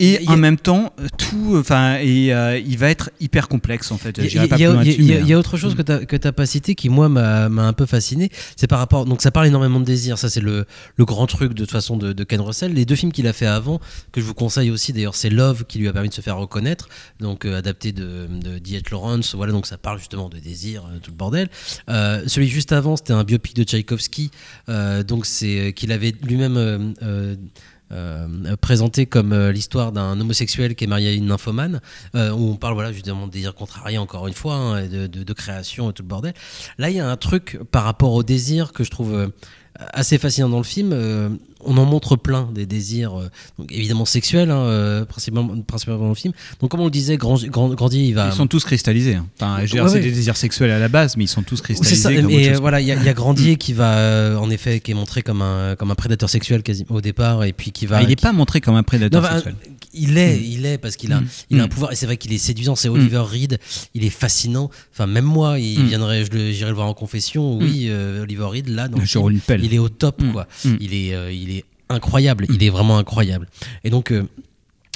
Et a- en même temps, euh, tout, enfin, et euh, il va être hyper complexe en fait. Il y a- y euh, autre chose que tu n'as pas cité qui, moi, m'a un peu fasciné. C'est par rapport. Donc, ça parle énormément de désir. Ça, c'est le, le grand truc de toute façon de, de Ken Russell. Les deux films qu'il a fait avant, que je vous conseille aussi, d'ailleurs, c'est Love qui lui a permis de se faire reconnaître. Donc, euh, adapté de, de D.H. Lawrence. Voilà, donc ça parle justement de désir, euh, tout le bordel. Euh, celui juste avant, c'était un biopic de Tchaïkovski. Euh, donc, c'est euh, qu'il avait lui-même. Euh, euh, euh, présenté comme euh, l'histoire d'un homosexuel qui est marié à une nymphomane, euh, où on parle voilà justement de désir contrarié encore une fois, hein, de, de- création et tout le bordel. Là, il y a un truc par rapport au désir que je trouve euh, assez fascinant dans le film. On en montre plein des désirs, euh, donc évidemment sexuels, hein, euh, principalement, principalement dans le film. Donc comme on le disait, Grand, Grand, Grandier, il va... Ils sont tous cristallisés. hein. Enfin, Ouais, c'est des désirs sexuels à la base, mais ils sont tous C'est cristallisés. ça, comme et euh, voilà, il y, a- il y a Grandier qui va, en effet, qui est montré comme un, comme un prédateur sexuel quasi au départ, et puis qui va. Ah, il n'est qui- pas montré comme un prédateur Non, bah, sexuel. Il est, il est parce qu'il a, Mm. il a un Mm. pouvoir et c'est vrai qu'il est séduisant. C'est Oliver Reed, il est fascinant. Enfin, même moi, il Mm. viendrait, je le- voir en confession. Oui, euh, Oliver Reed, là, dans le film, il est au top, Mm. quoi. Mm. Il est, il est incroyable. Il est vraiment incroyable. Et donc. euh,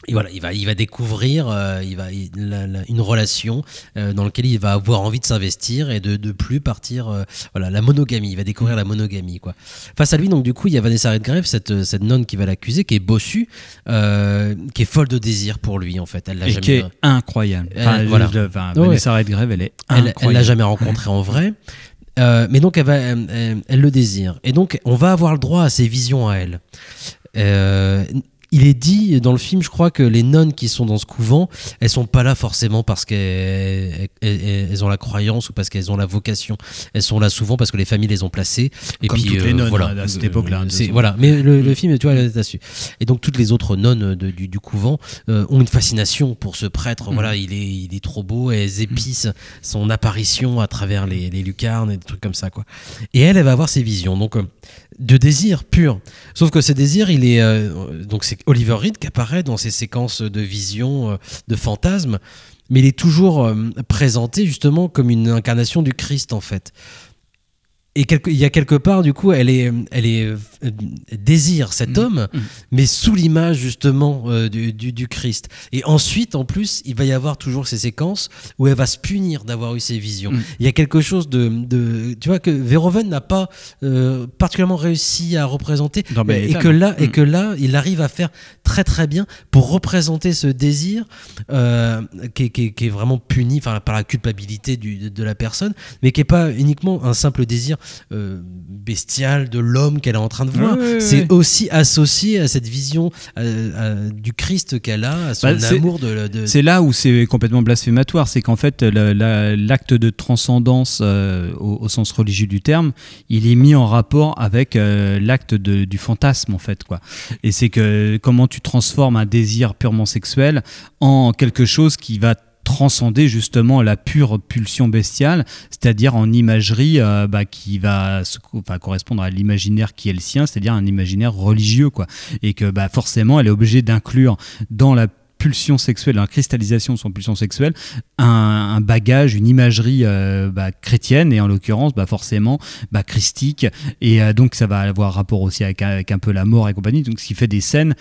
et voilà, il va, il va découvrir euh, il va, il- la- la- une relation euh, dans laquelle il va avoir envie de s'investir et de, de plus partir. euh, voilà, la monogamie. Il va découvrir la monogamie, quoi. Face à lui, donc, du coup, il y a Vanessa Redgrave, cette, cette nonne qui va l'accuser, qui est bossue, qui est folle de désir pour lui, en fait. Elle l'a Et jamais. qui est incroyable. Elle- Enfin, je- voilà. je- enfin, Ouais. Vanessa Redgrave, elle est Elle elle incroyable. l'a jamais rencontré en vrai. <laughs> Euh, mais donc, elle, le désire. Et donc, on va avoir le droit à ses visions à elle. Euh, il est dit dans le film, je crois que les nonnes qui sont dans ce couvent, elles sont pas là forcément parce qu'elles elles- elles ont la croyance ou parce qu'elles ont la vocation. Elles sont là souvent parce que les familles les ont placées. Et Comme puis toutes les euh, nonnes, voilà, à cette époque-là, hein, voilà. Mais le, le film, tu vois, là-dessus. Et donc toutes les autres nonnes de- du, du couvent euh, ont une fascination pour ce prêtre. Mm. Voilà, il est, il est trop beau. Et elles épicent son apparition à travers les, les lucarnes et des trucs comme ça, quoi. Et elle, elle va avoir ses visions. Donc, euh, de désir pur. Sauf que ce désir, il est. euh, donc, c'est Oliver Reed qui apparaît dans ces séquences de visions, euh, de fantasmes. Mais il est toujours euh, présenté justement comme une incarnation du Christ, en fait. Et quelque- il y a quelque part, du coup, elle est, elle est euh, désire cet homme, mais sous l'image justement euh, du, du- du Christ. Et ensuite, en plus, il va y avoir toujours ces séquences où elle va se punir d'avoir eu ces visions. Mm. Il y a quelque chose de, de- tu vois, que Verhoeven n'a pas euh, particulièrement réussi à représenter, et que là, et Mm. que là, il arrive à faire très très bien pour représenter ce désir euh, qui, est, qui est- qui est vraiment puni enfin, par la culpabilité du- de, de la personne, mais qui est pas uniquement un simple désir euh, bestial de l'homme qu'elle est en train de voir. C'est aussi associé à cette vision euh, du Christ qu'elle a, à son Bah, amour de, de- C'est là où c'est complètement blasphématoire, c'est qu'en fait la- la- l'acte de transcendance euh, au, au sens religieux du terme, il est mis en rapport avec euh, l'acte du fantasme en fait quoi. Et c'est que comment tu transformes un désir purement sexuel en quelque chose qui va transcender justement la pure pulsion bestiale, c'est-à-dire en imagerie euh, bah, qui va correspondre à l'imaginaire qui est le sien, c'est-à-dire un imaginaire religieux quoi. Et que bah, forcément elle est obligée d'inclure dans la pulsion sexuelle, la cristallisation de son pulsion sexuelle, un, un bagage, une imagerie euh, bah, chrétienne et en l'occurrence bah, forcément bah, christique et euh, donc ça va avoir rapport aussi avec, avec un peu la mort et compagnie donc ce qui fait des scènes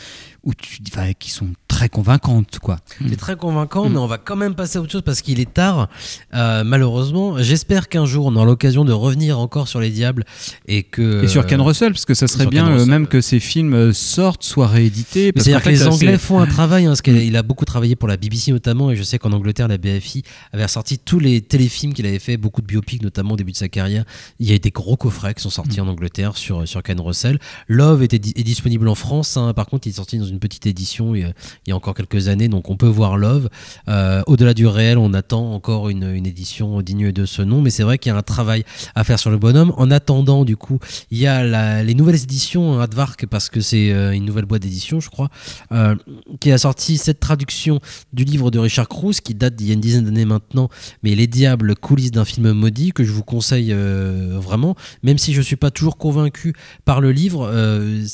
où tu, enfin, qui sont très convaincantes quoi. C'est très convaincant, Mm. mais on va quand même passer à autre chose parce qu'il est tard, euh, malheureusement. J'espère qu'un jour on aura l'occasion de revenir encore sur les diables et que. Et sur Ken Russell, parce que ça serait bien euh, Russell. même que ces films euh, sortent, soient réédités. C'est-à-dire que les Anglais font un <laughs> travail, hein, parce Mm. qu'il a beaucoup travaillé pour la BBC notamment, et je sais qu'en Angleterre, la BFI avait ressorti tous les téléfilms qu'il avait fait, beaucoup de biopics notamment au début de sa carrière. Il y a des gros coffrets qui sont sortis Mm. en Angleterre sur, sur Ken Russell. Love était, est disponible en France, hein. par contre il est sorti dans une petite édition il y a, encore quelques années, donc on peut voir Love. Euh, Au-delà du réel, on attend encore une, une édition digne de ce nom, mais c'est vrai qu'il y a un travail à faire sur le bonhomme. En attendant, du coup, il y a les nouvelles éditions Advark, parce que c'est euh, une nouvelle boîte d'édition, je crois, euh, qui a sorti cette traduction du livre de Richard Cruz, qui date d'il y a une dizaine d'années maintenant, mais Les Diables, coulisses d'un film maudit, que je vous conseille vraiment, même si je ne suis pas toujours convaincu par le livre.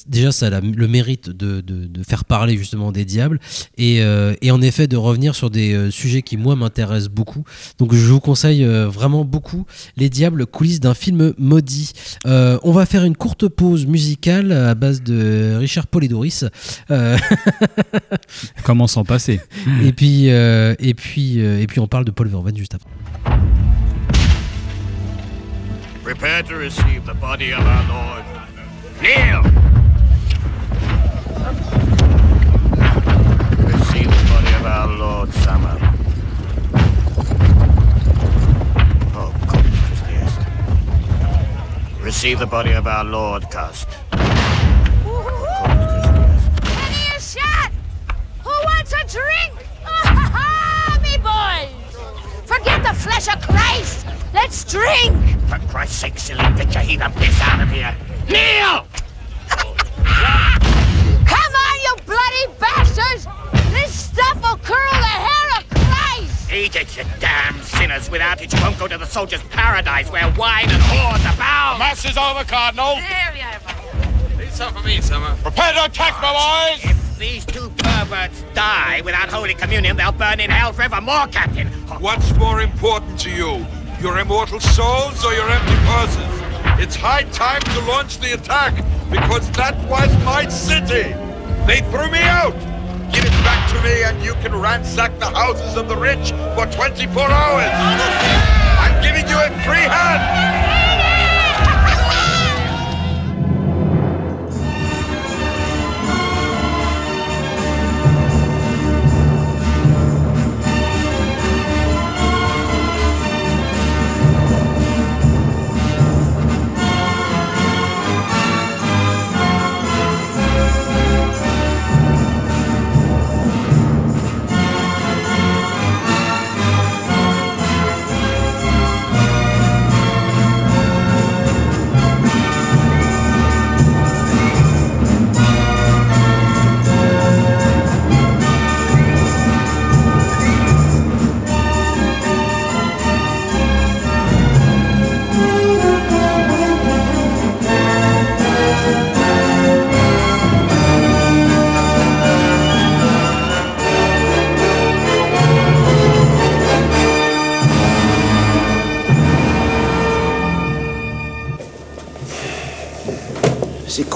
déjà, ça a le mérite de, de- de faire parler justement des diables, et, euh, et en effet de revenir sur des euh, sujets qui, moi, m'intéressent beaucoup. Donc, je vous conseille euh, vraiment beaucoup Les Diables, coulisses d'un film maudit. Euh, on va faire une courte pause musicale à base de Richard Polidoris. Euh, <laughs> Comment s'en passer <laughs> et puis, euh, et puis, euh, et puis, on parle de Paul Verhoeven juste après. Prepare to receive the body of our Lord. Kneel! Summer. Oh, est. Receive the body of our Lord Cust. A shot! Who wants a drink? <laughs> Ah, me boys! Forget the flesh of Christ! Let's drink! For Christ's sake, silly bitch, you heat the piss out of here. Kneel! <laughs> Come on, you bloody bastards! This stuff will curl the hair of Christ! Eat it, you damn sinners. Without it, you won't go to the soldier's paradise where wine and whores abound. Mass is over, Cardinal. There we are. Need some for me, Summer. Prepare to attack, my boys! If these two perverts die without Holy Communion, they'll burn in hell forevermore, Captain. What's more important to you? Your immortal souls or your empty purses? It's high time to launch the attack, because that was my city. They threw me out. Give it back to me and you can ransack the houses of the rich for 24 hours. I'm giving you a free hand.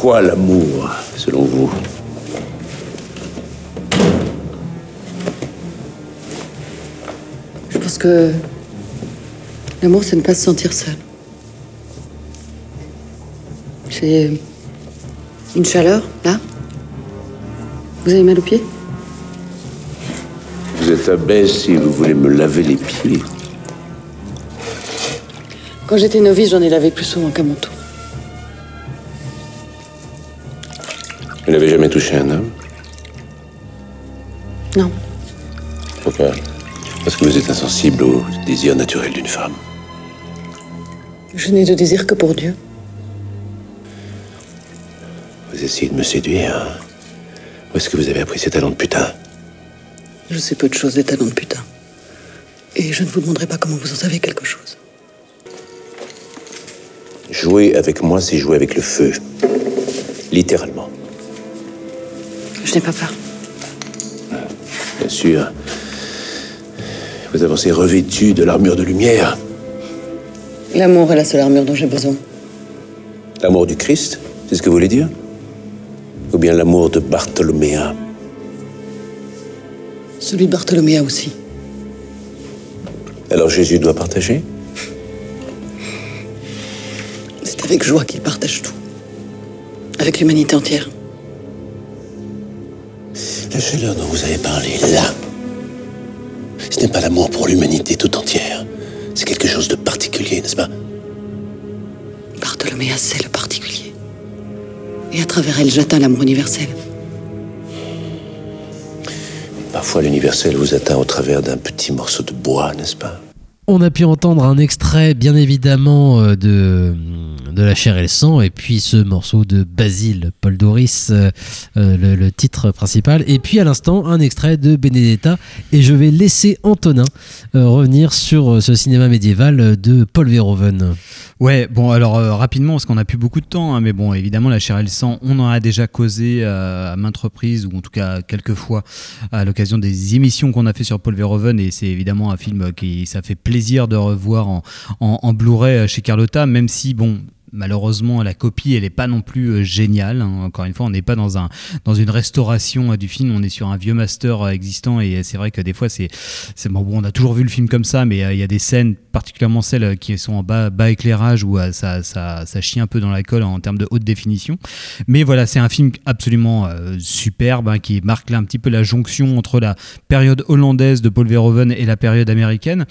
Quoi l'amour, selon vous Je pense que l'amour, c'est ne pas se sentir seul. J'ai une chaleur, là. Vous avez mal aux pieds? Vous êtes abaisse si vous voulez me laver les pieds. Quand j'étais novice, j'en ai lavé plus souvent qu'à mon tour. Au désir naturel d'une femme. Je n'ai de désir que pour Dieu. Vous essayez de me séduire. hein Où est-ce que vous avez appris ces talents de putain? Je sais peu de choses des talents de putain. Et je ne vous demanderai pas comment vous en savez quelque chose. Jouer avec moi, c'est jouer avec le feu. Littéralement. Je n'ai pas peur. Bien sûr. Vous avancez revêtu de l'armure de lumière. L'amour est la seule armure dont j'ai besoin. L'amour du Christ, c'est ce que vous voulez dire? Ou bien l'amour de Bartholoméa Celui de Bartholoméa aussi. Alors Jésus doit partager? C'est avec joie qu'il partage tout. Avec l'humanité entière. La chaleur dont vous avez parlé, là, n'est pas l'amour pour l'humanité tout entière. C'est quelque chose de particulier, n'est-ce pas? Bartholoméa, c'est le particulier. Et à travers elle, j'atteins l'amour universel. Parfois, l'universel vous atteint au travers d'un petit morceau de bois, n'est-ce pas? On a pu entendre un extrait, bien évidemment, euh, de, de La chair et le sang, et puis ce morceau de Basile, Paul Doris, euh, euh, le, titre principal, et puis à l'instant, un extrait de Benedetta, et je vais laisser Antonin revenir sur ce cinéma médiéval de Paul Verhoeven. Ouais, bon, alors rapidement, parce qu'on n'a plus beaucoup de temps, hein, mais bon, évidemment, La chair et le sang, on en a déjà causé à maintes reprises, ou en tout cas quelques fois, à l'occasion des émissions qu'on a fait sur Paul Verhoeven, et c'est évidemment un film qui ça fait plaisir de revoir en, en, en Blu-ray chez Carlotta, même si, bon, Malheureusement, la copie, elle n'est pas non plus euh, géniale. hein. Encore une fois, on n'est pas dans, un, dans une restauration euh, du film, on est sur un vieux master euh, existant et c'est vrai que des fois, c'est, bon, on a toujours vu le film comme ça, mais il y a des scènes, particulièrement celles qui sont en bas, bas éclairage, où ça, ça, ça chie un peu dans la colle en termes de haute définition. Mais voilà, c'est un film absolument superbe hein, qui marque là un petit peu la jonction entre la période hollandaise de Paul Verhoeven et la période américaine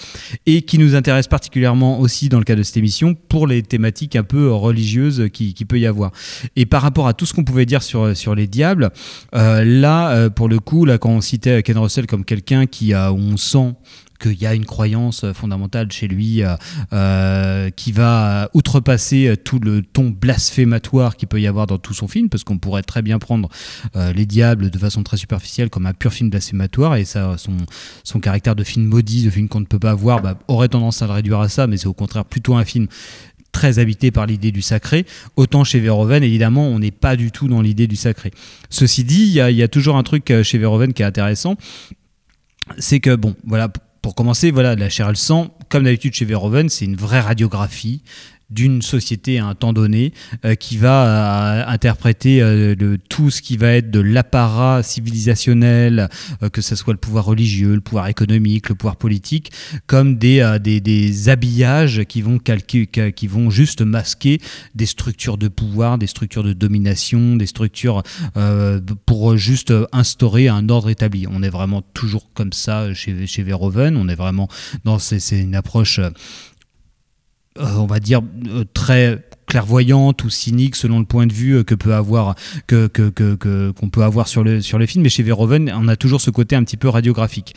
et qui nous intéresse particulièrement aussi dans le cas de cette émission pour les thématiques un peu religieuses qui, peut y avoir. Et par rapport à tout ce qu'on pouvait dire sur, les diables, euh, là, euh, pour le coup, là, quand on citait Ken Russell comme quelqu'un qui a, on sent qu'il y a une croyance fondamentale chez lui euh, qui va outrepasser tout le ton blasphématoire qu'il peut y avoir dans tout son film, parce qu'on pourrait très bien prendre Les Diables de façon très superficielle comme un pur film blasphématoire, et ça, son, son caractère de film maudit, de film qu'on ne peut pas voir, bah, aurait tendance à le réduire à ça, mais c'est au contraire plutôt un film très habité par l'idée du sacré. Autant chez Verhoeven, évidemment, on n'est pas du tout dans l'idée du sacré. Ceci dit, il y, a- toujours un truc euh, chez Verhoeven qui est intéressant, c'est que, bon, voilà, pour commencer, voilà, la chair et le sang, comme d'habitude chez Verhoeven, c'est une vraie radiographie d'une société à un temps donné euh, qui va euh, interpréter euh, tout ce qui va être de l'apparat civilisationnel, que ce soit le pouvoir religieux, le pouvoir économique, le pouvoir politique, comme des, des, habillages qui vont, calquer, ca- qui vont juste masquer des structures de pouvoir, des structures de domination, des structures pour juste instaurer un ordre établi. On est vraiment toujours comme ça chez, chez Verhoeven, on est vraiment dans c'est une approche on va dire euh, très clairvoyante ou cynique selon le point de vue euh, que peut avoir que- qu'on peut avoir sur le sur le film. Mais chez Verhoeven on a toujours ce côté un petit peu radiographique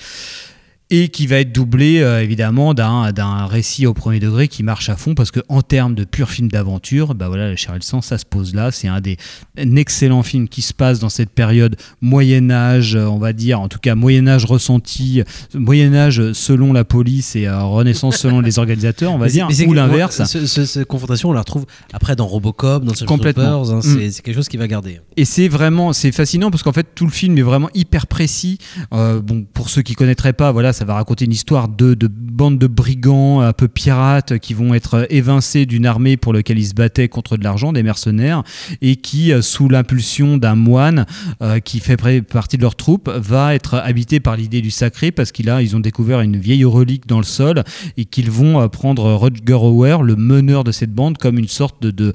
et qui va être doublé euh, évidemment d'un d'un récit au premier degré qui marche à fond parce que en termes de pur film d'aventure bah voilà le Chair et le sang ça se pose là c'est un des un excellent film qui se passe dans cette période Moyen Âge euh, on va dire en tout cas Moyen Âge ressenti Moyen Âge selon la police et euh, Renaissance selon les organisateurs on va Mais dire mais ou l'inverse ce- ce- Cette confrontation, on la retrouve après dans Robocop, dans Sunshine Complètement. Hein, Mm. c'est quelque chose qui va garder. Et c'est vraiment, c'est fascinant parce qu'en fait tout le film est vraiment hyper précis. Euh, bon, pour ceux qui connaîtraient pas, voilà, ça va raconter une histoire de, de bande de brigands un peu pirates qui vont être évincés d'une armée pour laquelle ils se battaient contre de l'argent, des mercenaires, et qui, euh, sous l'impulsion d'un moine euh, qui fait partie de leur troupe, va être habité par l'idée du sacré parce qu'ils ont découvert une vieille relique dans le sol et qu'ils vont euh, prendre Rutger Hauer, le meneur de cette bande, comme une sorte de,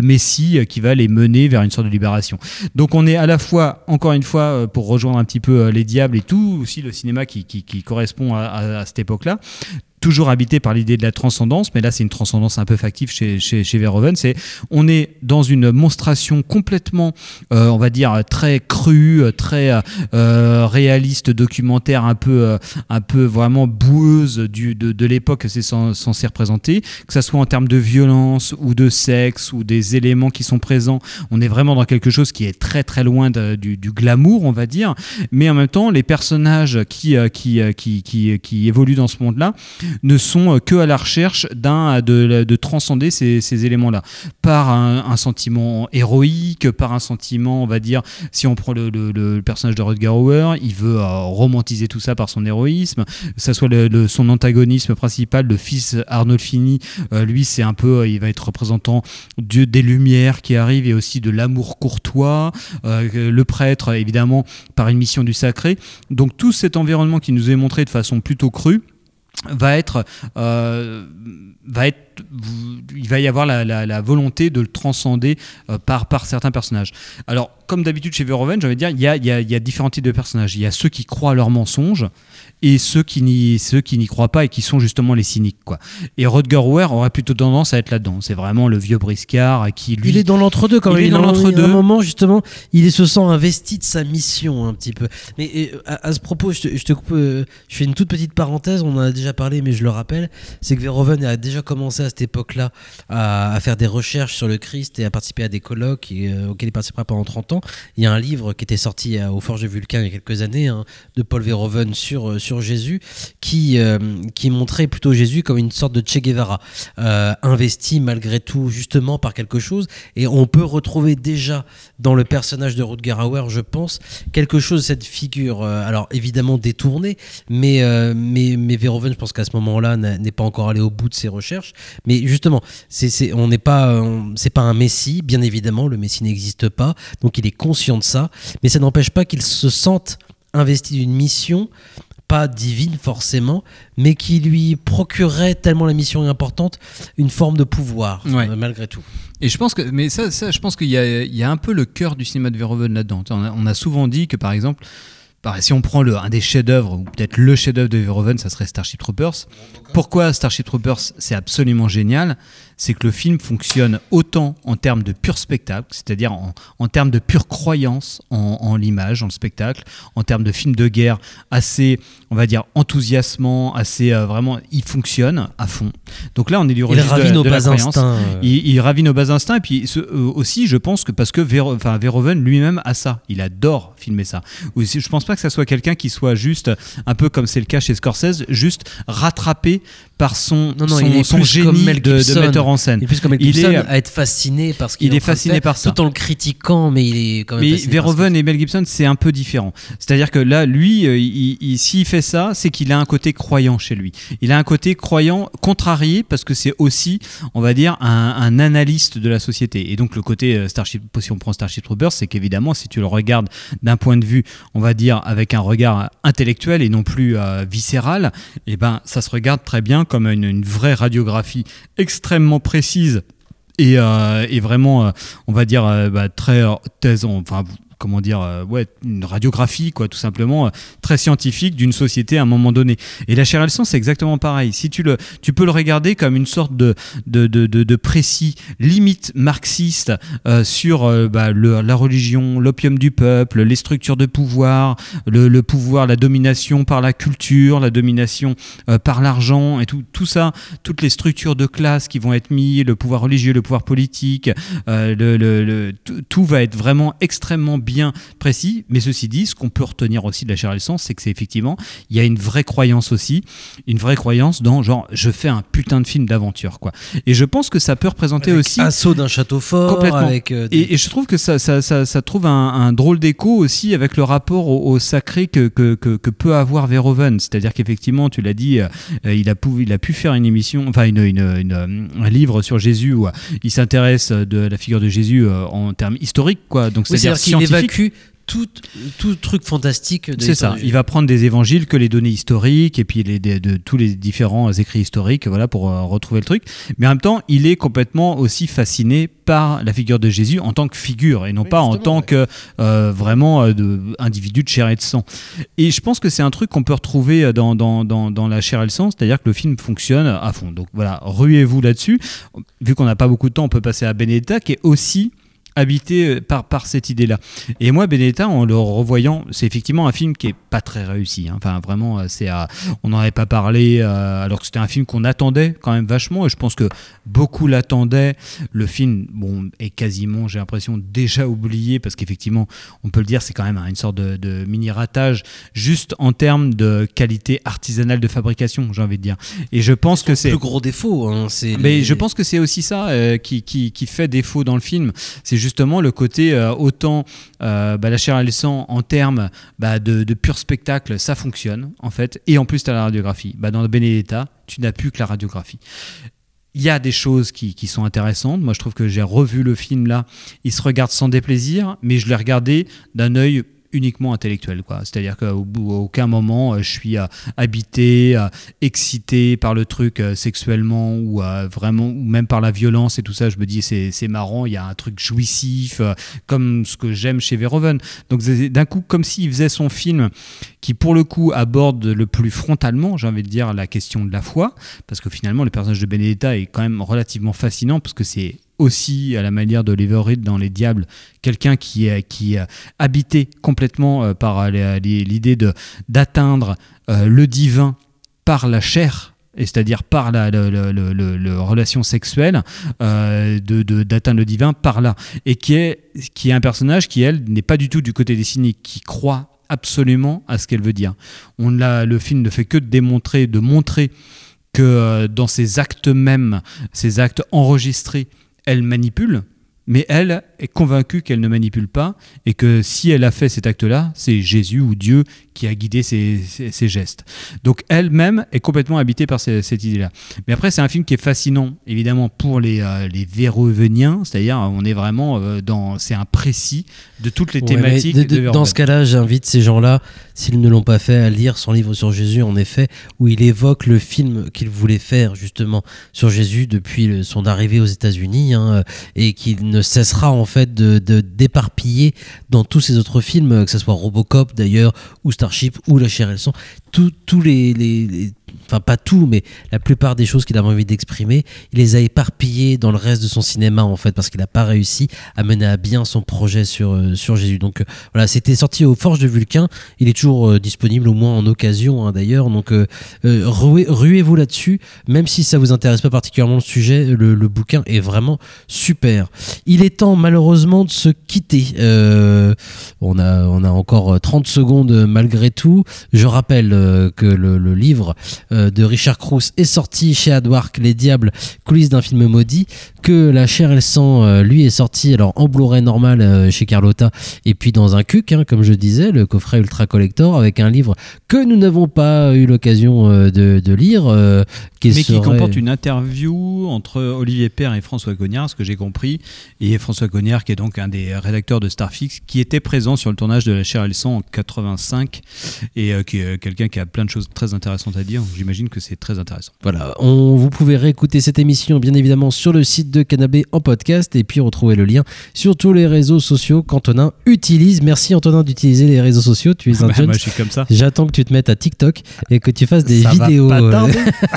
messie qui va les mener vers une sorte de libération. Donc on est à la fois, encore une fois, pour rejoindre un petit peu les diables et tout, aussi le cinéma qui correspond à, cette époque-là, toujours habité par l'idée de la transcendance, mais là c'est une transcendance un peu factive chez, chez, chez Verhoeven, c'est on est dans une monstration complètement, euh, on va dire, très crue, très euh, réaliste, documentaire, un peu, euh, un peu vraiment boueuse du, de, de l'époque que c'est cen- censé représenter, que ça soit en termes de violence ou de sexe ou des éléments qui sont présents, on est vraiment dans quelque chose qui est très très loin du, du glamour, on va dire, mais en même temps les personnages qui, euh, euh, qui, qui, qui évoluent dans ce monde-là ne sont euh, que à la recherche d'un de, de transcender ces, éléments-là par un, sentiment héroïque, par un sentiment, on va dire, si on prend le, personnage de Rutger Hauer, il veut euh, romantiser tout ça par son héroïsme, ça soit son antagonisme principal, le fils Arnolfini, euh, lui c'est un peu, euh, il va être représentant du- des lumières qui arrivent et aussi de l'amour courtois, euh, le prêtre évidemment par une mission du sacré. Donc tout cet environnement qui nous est montré de façon plutôt crue va être, euh, va être, il va y avoir la, la- la volonté de le transcender euh, par, par certains personnages. Alors, comme d'habitude chez Verhoeven, de dire, il y a, il y a- il y a différents types de personnages. Il y a ceux qui croient à leurs mensonges et ceux qui n'y ceux qui n'y croient pas et qui sont justement les cyniques quoi. Et Rutger Hauer aurait plutôt tendance à être là-dedans. C'est vraiment le vieux briscard qui lui Il est dans l'entre-deux quand Il est dans l'entre-deux. À un moment, justement, il se sent investi de sa mission un petit peu. Mais à, à ce propos, je te, je te coupe, euh, je fais une toute petite parenthèse. On en a déjà parlé, mais je le rappelle. C'est que Verhoeven a déjà commencé à cette époque-là à, à faire des recherches sur le Christ et à participer à des colloques euh, auxquels il participera pendant 30 ans. Il y a un livre qui était sorti euh, au Forge de Vulcain il y a quelques années hein, de Paul Verhoeven sur, euh, sur Jésus qui, qui montrait plutôt Jésus comme une sorte de Che Guevara, investi malgré tout justement par quelque chose. Et on peut retrouver déjà dans le personnage de Rutger Hauer, je pense, quelque chose cette figure, alors évidemment détournée, mais, mais, mais Verhoeven, je pense qu'à ce moment-là, n'est pas encore allé au bout de ses recherches. Mais justement, c'est, on n'est pas, on- c'est pas un messie, bien évidemment, le messie n'existe pas, donc il est conscient de ça, mais ça n'empêche pas qu'il se sente investi d'une mission pas divine forcément, mais qui lui procurerait tellement la mission est importante une forme de pouvoir Ouais. euh, malgré tout. Et je pense que, mais ça, ça je pense qu'il y a, il y a un peu le cœur du cinéma de Verhoeven là-dedans. On a souvent dit que, par exemple, si on prend le, un des chefs-d'œuvre, ou peut-être le chef-d'œuvre de Verhoeven, ça serait Starship Troopers. Pourquoi Starship Troopers, c'est absolument génial C'est que le film fonctionne autant en termes de pur spectacle, c'est-à-dire en, en termes de pure croyance en, en l'image, en le spectacle, en termes de film de guerre assez, on va dire, enthousiasmant, assez euh, vraiment, il fonctionne à fond. Donc là, on est du Il registre ravit de, nos de la bas instincts, euh. Il, il ravit nos bas instincts et puis ce- euh, aussi je pense que parce que Verhoeven lui-même a ça il adore filmer ça aussi je pense pas que ça soit quelqu'un qui soit juste un peu comme c'est le cas chez Scorsese juste rattrapé par son, Non, non, son, il est son plus génie de, metteur en scène Il est plus comme Mel Il Gibson est- à être fasciné parce qu'il il est fasciné par ça tout en le critiquant, mais il est quand même mais Verhoeven et Mel Gibson, c'est un peu différent. C'est-à-dire que là, lui, euh, il- il- s'il fait ça, c'est qu'il a un côté croyant chez lui. Il a un côté croyant contrarié parce que c'est aussi, on va dire, un, un analyste de la société. Et donc le côté euh, Starship, si on prend Starship Troopers, c'est qu'évidemment, si tu le regardes d'un point de vue, on va dire, avec un regard intellectuel et non plus euh, viscéral, et ben, ça se regarde très bien comme une, vraie radiographie extrêmement précise et, euh, vraiment, euh, on va dire, bah, très thèse, enfin, comment dire, euh, ouais, une radiographie, quoi, tout simplement, euh, très scientifique d'une société à un moment donné. Et la chair et c'est exactement pareil. Si tu le, tu peux le regarder comme une sorte de, de, de, de, précis limite marxiste euh, sur bah, le- la religion, l'opium du peuple, les structures de pouvoir, le, pouvoir, la domination par la culture, la domination par l'argent et tout, tout ça, toutes les structures de classe qui vont être mises, le pouvoir religieux, le pouvoir politique, le- le- tout, tout va être vraiment extrêmement bien bien précis. Mais ceci dit, ce qu'on peut retenir aussi de la chair et le sang, c'est que c'est effectivement, il y a une vraie croyance aussi, une vraie croyance dans genre, je fais un putain de film d'aventure, quoi. Et je pense que ça peut représenter Avec aussi assaut d'un château fort, complètement. avec, euh, des- et, et je trouve que ça, ça, ça, ça trouve un, un drôle d'écho aussi avec le rapport au, au sacré que, que, que, que peut avoir Verhoeven. C'est-à-dire qu'effectivement, tu l'as dit, euh, il, a pu, il a pu faire une émission, enfin une, une, une, euh, un livre sur Jésus où euh, il s'intéresse de la figure de Jésus euh, en termes historiques, quoi. Donc Oui, c'est-à-dire scientifique. Évacue tout, tout truc fantastique. de C'est ça. Il va prendre des évangiles que les données historiques et puis les, de, de tous les différents écrits historiques, voilà, pour euh, retrouver le truc. Mais en même temps, il est complètement aussi fasciné par la figure de Jésus en tant que figure et non pas en tant que euh, vraiment euh, de, individu de chair et de sang. Et je pense que c'est un truc qu'on peut retrouver euh, dans, dans, dans, dans la chair et le sang, c'est-à-dire que le film fonctionne à fond. Donc voilà, ruez-vous là-dessus. Vu qu'on n'a pas beaucoup de temps, on peut passer à Benedetta qui est aussi habité euh, par, par cette idée-là. Et moi, Benedetta, en le revoyant, c'est effectivement un film qui est pas très réussi. hein. Enfin, vraiment, euh, c'est à- on n'en avait pas parlé, euh, alors que c'était un film qu'on attendait quand même vachement, et je pense que beaucoup l'attendaient. Le film, bon, est quasiment, j'ai l'impression, déjà oublié, parce qu'effectivement, on peut le dire, c'est quand même une sorte de, de mini-ratage, juste en termes de qualité artisanale de fabrication, j'ai envie de dire. Et je pense que c'est... plus gros défaut. hein, c'est Mais les- je pense que c'est aussi ça euh, qui, qui, qui fait défaut dans le film. C'est justement le côté euh, autant euh, bah, la chair et le sang en termes bah, de, pur spectacle, ça fonctionne en fait. Et en plus, tu as la radiographie. Bah, dans Benedetta, tu n'as plus que la radiographie. Il y a des choses qui, qui sont intéressantes. Moi, je trouve que j'ai revu le film là. Il se regarde sans déplaisir, mais je l'ai regardé d'un œil uniquement intellectuel c'est-à-dire qu'au bout à aucun moment euh, je suis euh, habité euh, excité par le truc sexuellement ou vraiment ou même par la violence et tout ça. Je me dis c'est marrant il y a un truc jouissif comme ce que j'aime chez Verhoeven. Donc d'un coup comme s'il faisait son film qui pour le coup aborde le plus frontalement j'ai envie de dire la question de la foi parce que finalement le personnage de Benedetta est quand même relativement fascinant parce que c'est aussi à la manière de Leverett dans Les Diables, quelqu'un qui est qui habité complètement euh, par euh, l'idée d'atteindre euh, le divin par la chair. C'est-à-dire par la, relation sexuelle, d'atteindre le divin par là. Et qui est, qui est un personnage qui, elle, n'est pas du tout du côté des cyniques, qui croit absolument à ce qu'elle veut dire. On le film ne fait que de démontrer, de montrer que dans ses actes mêmes, ses actes enregistrés, elle manipule, mais elle est convaincue qu'elle ne manipule pas et que si elle a fait cet acte-là, c'est Jésus ou Dieu qui a guidé ses, ses- ses gestes. Donc elle-même est complètement habitée par ce- cette idée-là. Mais après, c'est un film qui est fascinant, évidemment, pour les, euh, les Verhoeveniens, c'est-à-dire on est vraiment euh, dans... C'est un précis de toutes les Ouais, thématiques de- de, de- dans ce cas-là, j'invite ces gens-là, s'ils ne l'ont pas fait, à lire son livre sur Jésus, en effet, où il évoque le film qu'il voulait faire justement sur Jésus depuis le- son arrivée aux États-Unis, hein, et qu'il ne cessera en fait de d'éparpiller dans tous ses autres films, que ce soit Robocop d'ailleurs, ou Starship, ou La chair et le tous les- enfin pas tout, mais la plupart des choses qu'il avait envie d'exprimer, il les a éparpillées dans le reste de son cinéma en fait, parce qu'il n'a pas réussi à mener à bien son projet sur, euh, Jésus. Donc euh, voilà, c'était sorti aux Forges de Vulcain, il est toujours euh, disponible au moins en occasion hein, d'ailleurs, donc ruez- ruez-vous là-dessus, même si ça vous intéresse pas particulièrement le sujet, le, bouquin est vraiment super. Il est temps malheureusement de se quitter. On, a, encore 30 secondes malgré tout. Je rappelle que le, livre de Richard Cruz est sorti chez Adwark, Les Diables, coulisses d'un film maudit, que La chair et le sang, euh, lui, est sorti alors en Blu-ray normal euh, chez Carlotta, et puis dans un cuc, hein, comme je disais, le coffret Ultra Collector, avec un livre que nous n'avons pas eu l'occasion euh, de, de lire. euh, qui mais qui comporte une interview entre Olivier Père et François Cognard, ce que j'ai compris, et François Cognard, qui est donc un des rédacteurs de Starfix, qui était présent sur le tournage de La chair et le sang en 85, et euh, qui est quelqu'un qui a plein de choses très intéressantes à dire. J'imagine que c'est très intéressant. Voilà, on, vous pouvez réécouter cette émission bien évidemment sur le site de Canabé en podcast et puis retrouver le lien sur tous les réseaux sociaux qu'Antonin utilise. Merci Antonin d'utiliser les réseaux sociaux, tu es <laughs> un Bah, jeune. moi, je suis comme ça. J'attends que tu te mettes à TikTok et que tu fasses des Ça va vidéos. pas.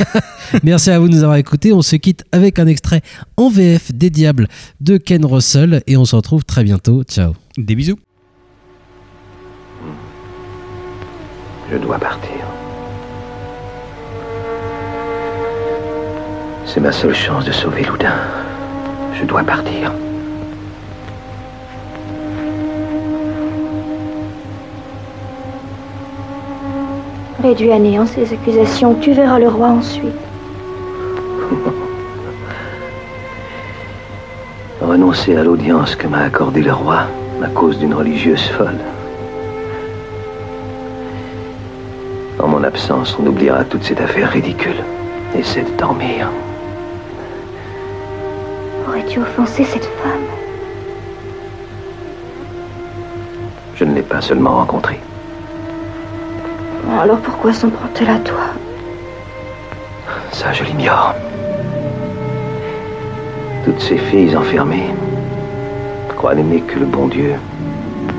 <laughs> Merci à vous de nous avoir écoutés. On se quitte avec un extrait en VF des Diables de Ken Russell et on se retrouve très bientôt. Ciao. Des bisous. Je dois partir. C'est ma seule chance de sauver Loudun. Je dois partir. Réduit à néant ces accusations, tu verras le roi ensuite. <laughs> Renoncer à l'audience que m'a accordée le roi à cause d'une religieuse folle. En mon absence, on oubliera toute cette affaire ridicule. Essaie de dormir. Aurais-tu offensé cette femme Je ne l'ai pas seulement rencontrée. Alors pourquoi s'en prend-elle à toi Ça, je l'ignore. Toutes ces filles enfermées croient n'aimer que le bon Dieu,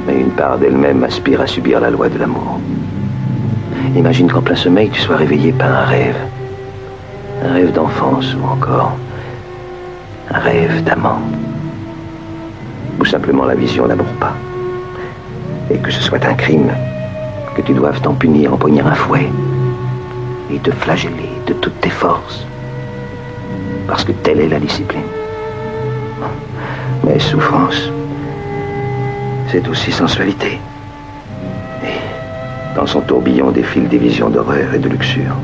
mais une part d'elles-mêmes aspire à subir la loi de l'amour. Imagine qu'en plein sommeil, tu sois réveillé par un rêve. Un rêve d'enfance ou encore un rêve d'amant. Ou simplement la vision n'amour pas. Et que ce soit un crime, que tu doives t'en punir en poignant un fouet et te flageller de toutes tes forces. Parce que telle est la discipline. Mais souffrance, c'est aussi sensualité. Et dans son tourbillon défilent des visions d'horreur et de luxure.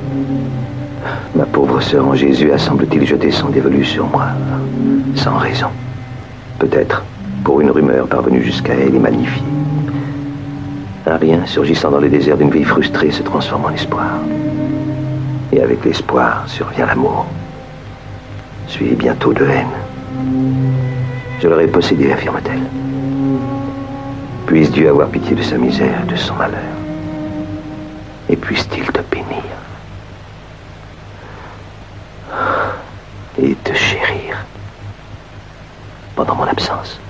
Ma pauvre sœur en Jésus a semble-t-il jeté son dévolu sur moi, sans raison. Peut-être pour une rumeur parvenue jusqu'à elle et magnifiée. Un rien surgissant dans le désert d'une vie frustrée se transforme en espoir. Et avec l'espoir survient l'amour, suivi bientôt de haine. Je l'aurais possédé, affirme-t-elle. Puisse Dieu avoir pitié de sa misère et de son malheur. Et puisse-t-il te bénir et te chérir pendant mon absence.